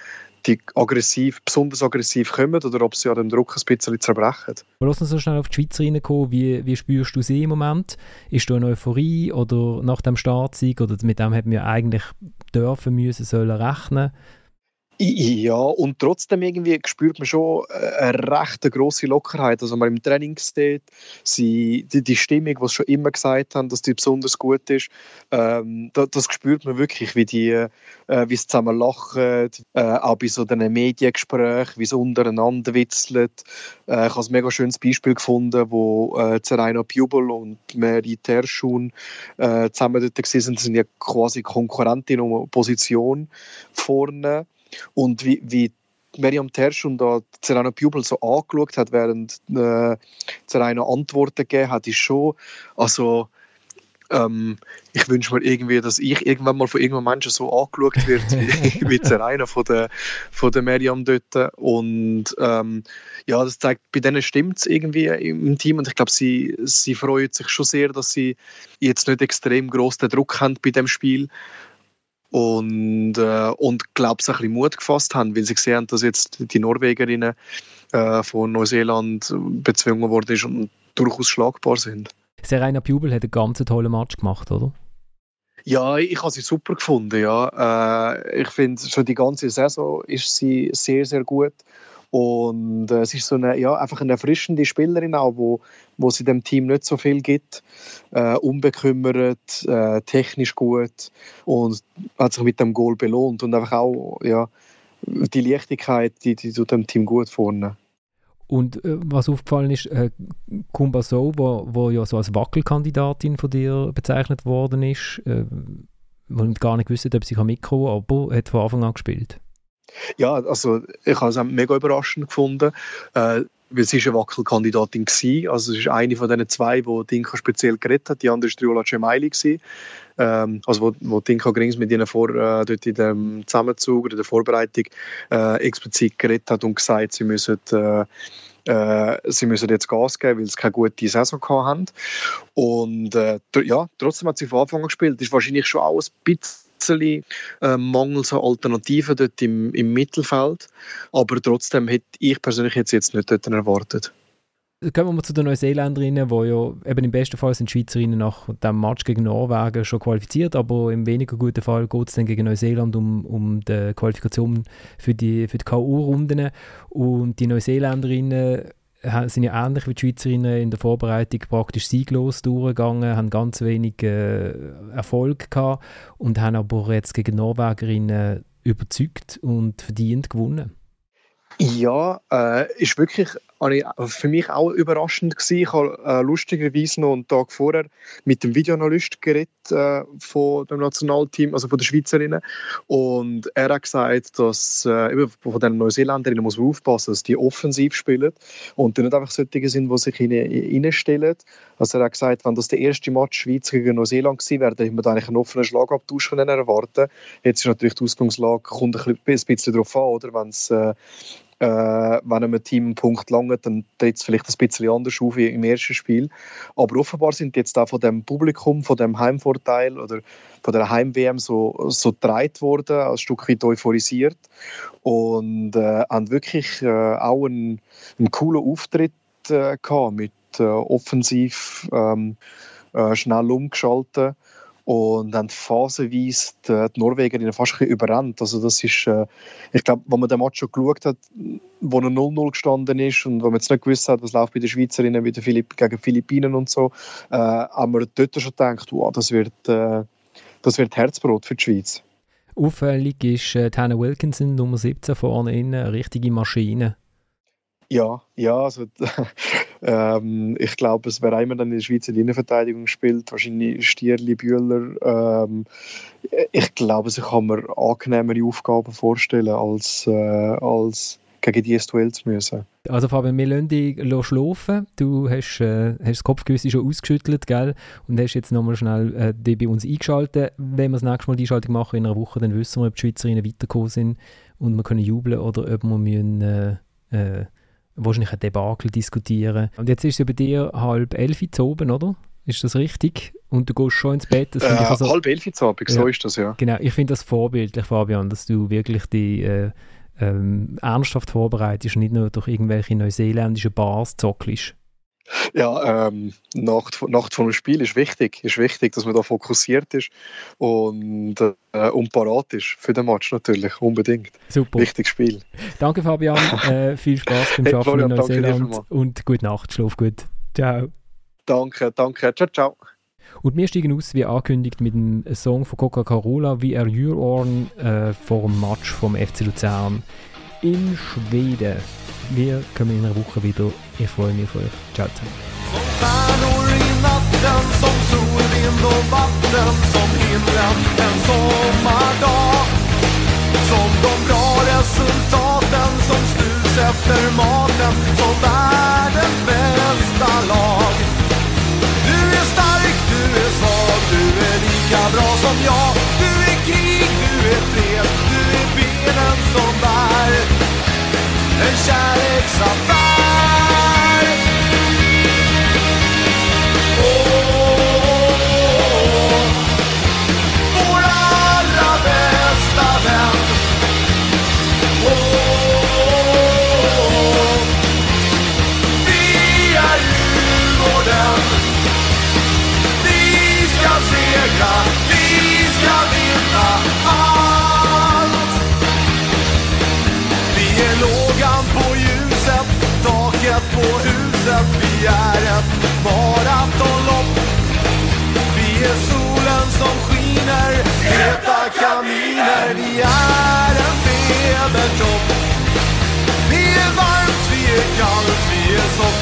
S10: die aggressiv, besonders aggressiv kommen oder ob sie an dem Druck ein bisschen zerbrechen.
S1: Lass uns so schnell auf die Schweiz reinkommen. Wie, wie spürst du sie im Moment? Ist du eine Euphorie oder nach dem Startsieg oder mit dem hätten wir eigentlich dürfen, müssen, sollen rechnen?
S10: Ja, und trotzdem irgendwie spürt man schon äh, eine recht grosse Lockerheit. Also man im Training sieht, sie, die, die Stimmung, schon immer gesagt haben, dass die besonders gut ist, ähm, das, das spürt man wirklich, wie die, äh, wie sie zusammen lachen, äh, auch bei so den Mediengesprächen, wie sie untereinander witzeln. Äh, ich habe ein mega schönes Beispiel gefunden, wo äh, Zeraina Pjubel und Mary Terschun äh, zusammen dort waren. Sind ja quasi Konkurrentin um Position vorne. Und wie, wie Miriam Tersch und da Serena Pubel so angeschaut hat, während äh, Serena Antworten gegeben hat, ist schon, also ähm, ich wünsche mir irgendwie, dass ich irgendwann mal von irgendeinem Menschen so angeschaut wird wie, wie Serena von der, von der Miriam dort. Und ähm, ja, das zeigt, bei denen stimmt es irgendwie im Team und ich glaube, sie, sie freuen sich schon sehr, dass sie jetzt nicht extrem groß den Druck haben bei dem Spiel und, äh, und glaube ich, ein bisschen Mut gefasst haben, weil sie gesehen haben, dass jetzt die Norwegerinnen äh, von Neuseeland bezwungen worden ist und durchaus schlagbar sind.
S1: Serena Pubel hat einen ganz tollen Match gemacht, oder?
S10: Ja, ich habe sie super gefunden. Ja. Äh, ich finde, schon die ganze Saison ist sie sehr, sehr gut. Und äh, es ist so eine, ja, einfach eine erfrischende Spielerin auch, wo, wo sie dem Team nicht so viel gibt. Äh, unbekümmert, äh, technisch gut und hat sich mit dem Goal belohnt und einfach auch ja, die Leichtigkeit, die, die tut dem Team gut vorne.
S1: Und äh, was aufgefallen ist, äh, Kumba So, wo, wo ja so als Wackelkandidatin von dir bezeichnet worden ist, äh, ich gar nicht wusste, ob sie mitkommen kann, aber hat von Anfang an gespielt.
S10: Ja, also ich habe es mega überraschend gefunden, äh, weil sie eine Wackelkandidatin war. Also es ist eine von den zwei, die Dinka speziell geredet hat. Die andere war Riola Cemaili. Ähm, also wo, wo Dinka Grings mit ihnen vor, äh, dort in dem Zusammenzug oder der Vorbereitung äh, explizit geredet hat und gesagt, sie müssen äh, äh, sie müssen jetzt Gas geben, weil sie keine gute Saison haben. Und äh, ja, trotzdem hat sie von Anfang an gespielt. Das ist wahrscheinlich schon auch ein bisschen bisschen äh, mangels Alternativen dort im, im Mittelfeld. Aber trotzdem hätte ich persönlich jetzt, jetzt nicht dort erwartet.
S1: Kommen wir mal zu den Neuseeländerinnen, die ja eben im besten Fall sind Schweizerinnen nach dem Match gegen Norwegen schon qualifiziert, aber im weniger guten Fall geht es dann gegen Neuseeland um, um die Qualifikation für die, für die K.O.-Runden. Und die Neuseeländerinnen sind ja ähnlich wie die Schweizerinnen in der Vorbereitung praktisch sieglos durchgegangen, haben ganz wenig äh, Erfolg gehabt und haben aber jetzt gegen Norwegerinnen überzeugt und verdient gewonnen.
S10: Ja, äh, ist wirklich für mich auch überraschend gewesen. Ich habe äh, lustigerweise noch einen Tag vorher mit dem Videoanalyst geredet äh, von dem Nationalteam, also von den Schweizerinnen. Und er hat gesagt, dass äh, von den Neuseeländerinnen muss man aufpassen, dass die offensiv spielen und nicht einfach solche sind, die sich reinstellen. Also er hat gesagt, wenn das der erste Match Schweiz gegen Neuseeland gewesen wäre, dann hätte man eigentlich einen offenen Schlagabtausch erwarten. Jetzt ist natürlich die Ausgangslage kommt ein bisschen darauf an, oder? Wenn es äh, wenn einem Team einen Punkt langt, dann tritt es vielleicht ein bisschen anders auf wie im ersten Spiel. Aber offenbar sind jetzt auch von dem Publikum, von dem Heimvorteil oder von der Heim-WM so, so gedreht worden, ein Stück weit euphorisiert und äh, haben wirklich äh, auch einen, einen coolen Auftritt äh, gehabt mit äh, offensiv ähm, äh, schnell umgeschaltet und haben phasenweise die, die Norwegerinnen fast ein überrannt. Also das ist, äh, ich glaube, wenn man den Match schon geschaut hat, wo er 0-0 gestanden ist und wo man jetzt nicht gewusst hat, was läuft bei den Schweizerinnen wieder Philipp, gegen Philippinen und so, äh, haben wir dort schon gedacht, wow, das wird, äh, das wird Herzbrot für die Schweiz.
S1: Auffällig ist äh, Hannah Wilkinson, Nummer 17 vorne innen, eine richtige Maschine.
S10: Ja, ja, also ähm, ich glaube, es wäre einmal dann in der Schweizer Innenverteidigung spielt, wahrscheinlich Stierli, Bühler. Ähm, ich glaube, ich kann mir angenehmere Aufgaben vorstellen, als, äh, als gegen dieses Duell zu müssen.
S1: Also Fabian, wir lassen dich schlafen. Du hast, äh, hast das Kopfgewissen schon ausgeschüttelt, gell? Und hast jetzt nochmal schnell äh, die bei uns eingeschaltet. Wenn wir das nächste Mal die Einschaltung machen in einer Woche, dann wissen wir, ob die Schweizerinnen weitergekommen sind und wir können jubeln oder ob wir müssen, äh, äh, wahrscheinlich ein Debakel diskutieren. Und jetzt ist es bei dir halb elf zu oben, oder? Ist das richtig? Und du gehst schon ins Bett.
S10: Das äh, also, halb elf zu Abend, ja. so ist das, ja.
S1: Genau, ich finde das vorbildlich, Fabian, dass du wirklich die äh, ähm, ernsthaft vorbereitest und nicht nur durch irgendwelche neuseeländischen Bars zockelst.
S10: Ja, ähm, Nacht, Nacht vor dem Spiel ist wichtig. Ist wichtig, dass man da fokussiert ist und, äh, und parat ist für den Match natürlich, unbedingt.
S1: Super.
S10: Wichtiges Spiel.
S1: Danke Fabian, äh, viel Spaß beim hey, Arbeiten in Neuseeland und gute Nacht, schlaf gut. Ciao.
S10: Danke, danke, ciao, ciao.
S1: Und wir steigen aus, wie angekündigt, mit dem Song von Coca-Cola, wie er Your Ohren äh, vor dem Match vom FC Luzern in Schweden. Wir kommen in einer Woche wieder. Ich freue mich auf euch. Ciao zusammen. Som stjärnor i natten, som sol, vind och vatten, som himlen en sommardag. Som de bra resultaten, som snus efter maten, som världens bästa lag. Du är stark, du är svag, du är lika bra som jag. Du är krig, du är fred, du är benen som bär en kärleksaffär.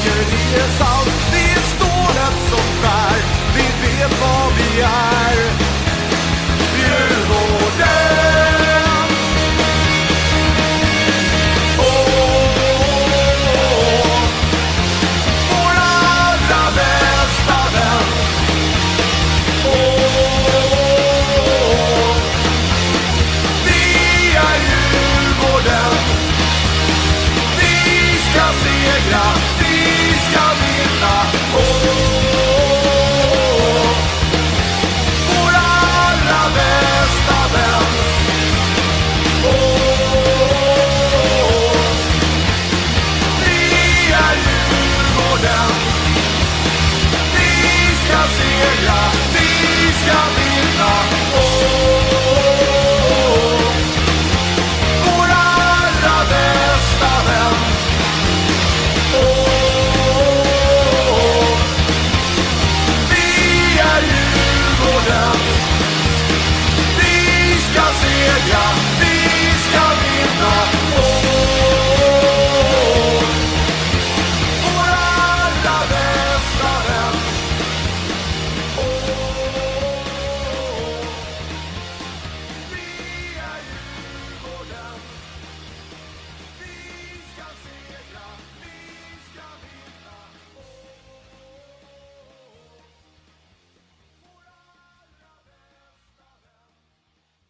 S1: tycker det är sant. Det är stålet som skär, vi vet vad vi är.
S11: Djurgården!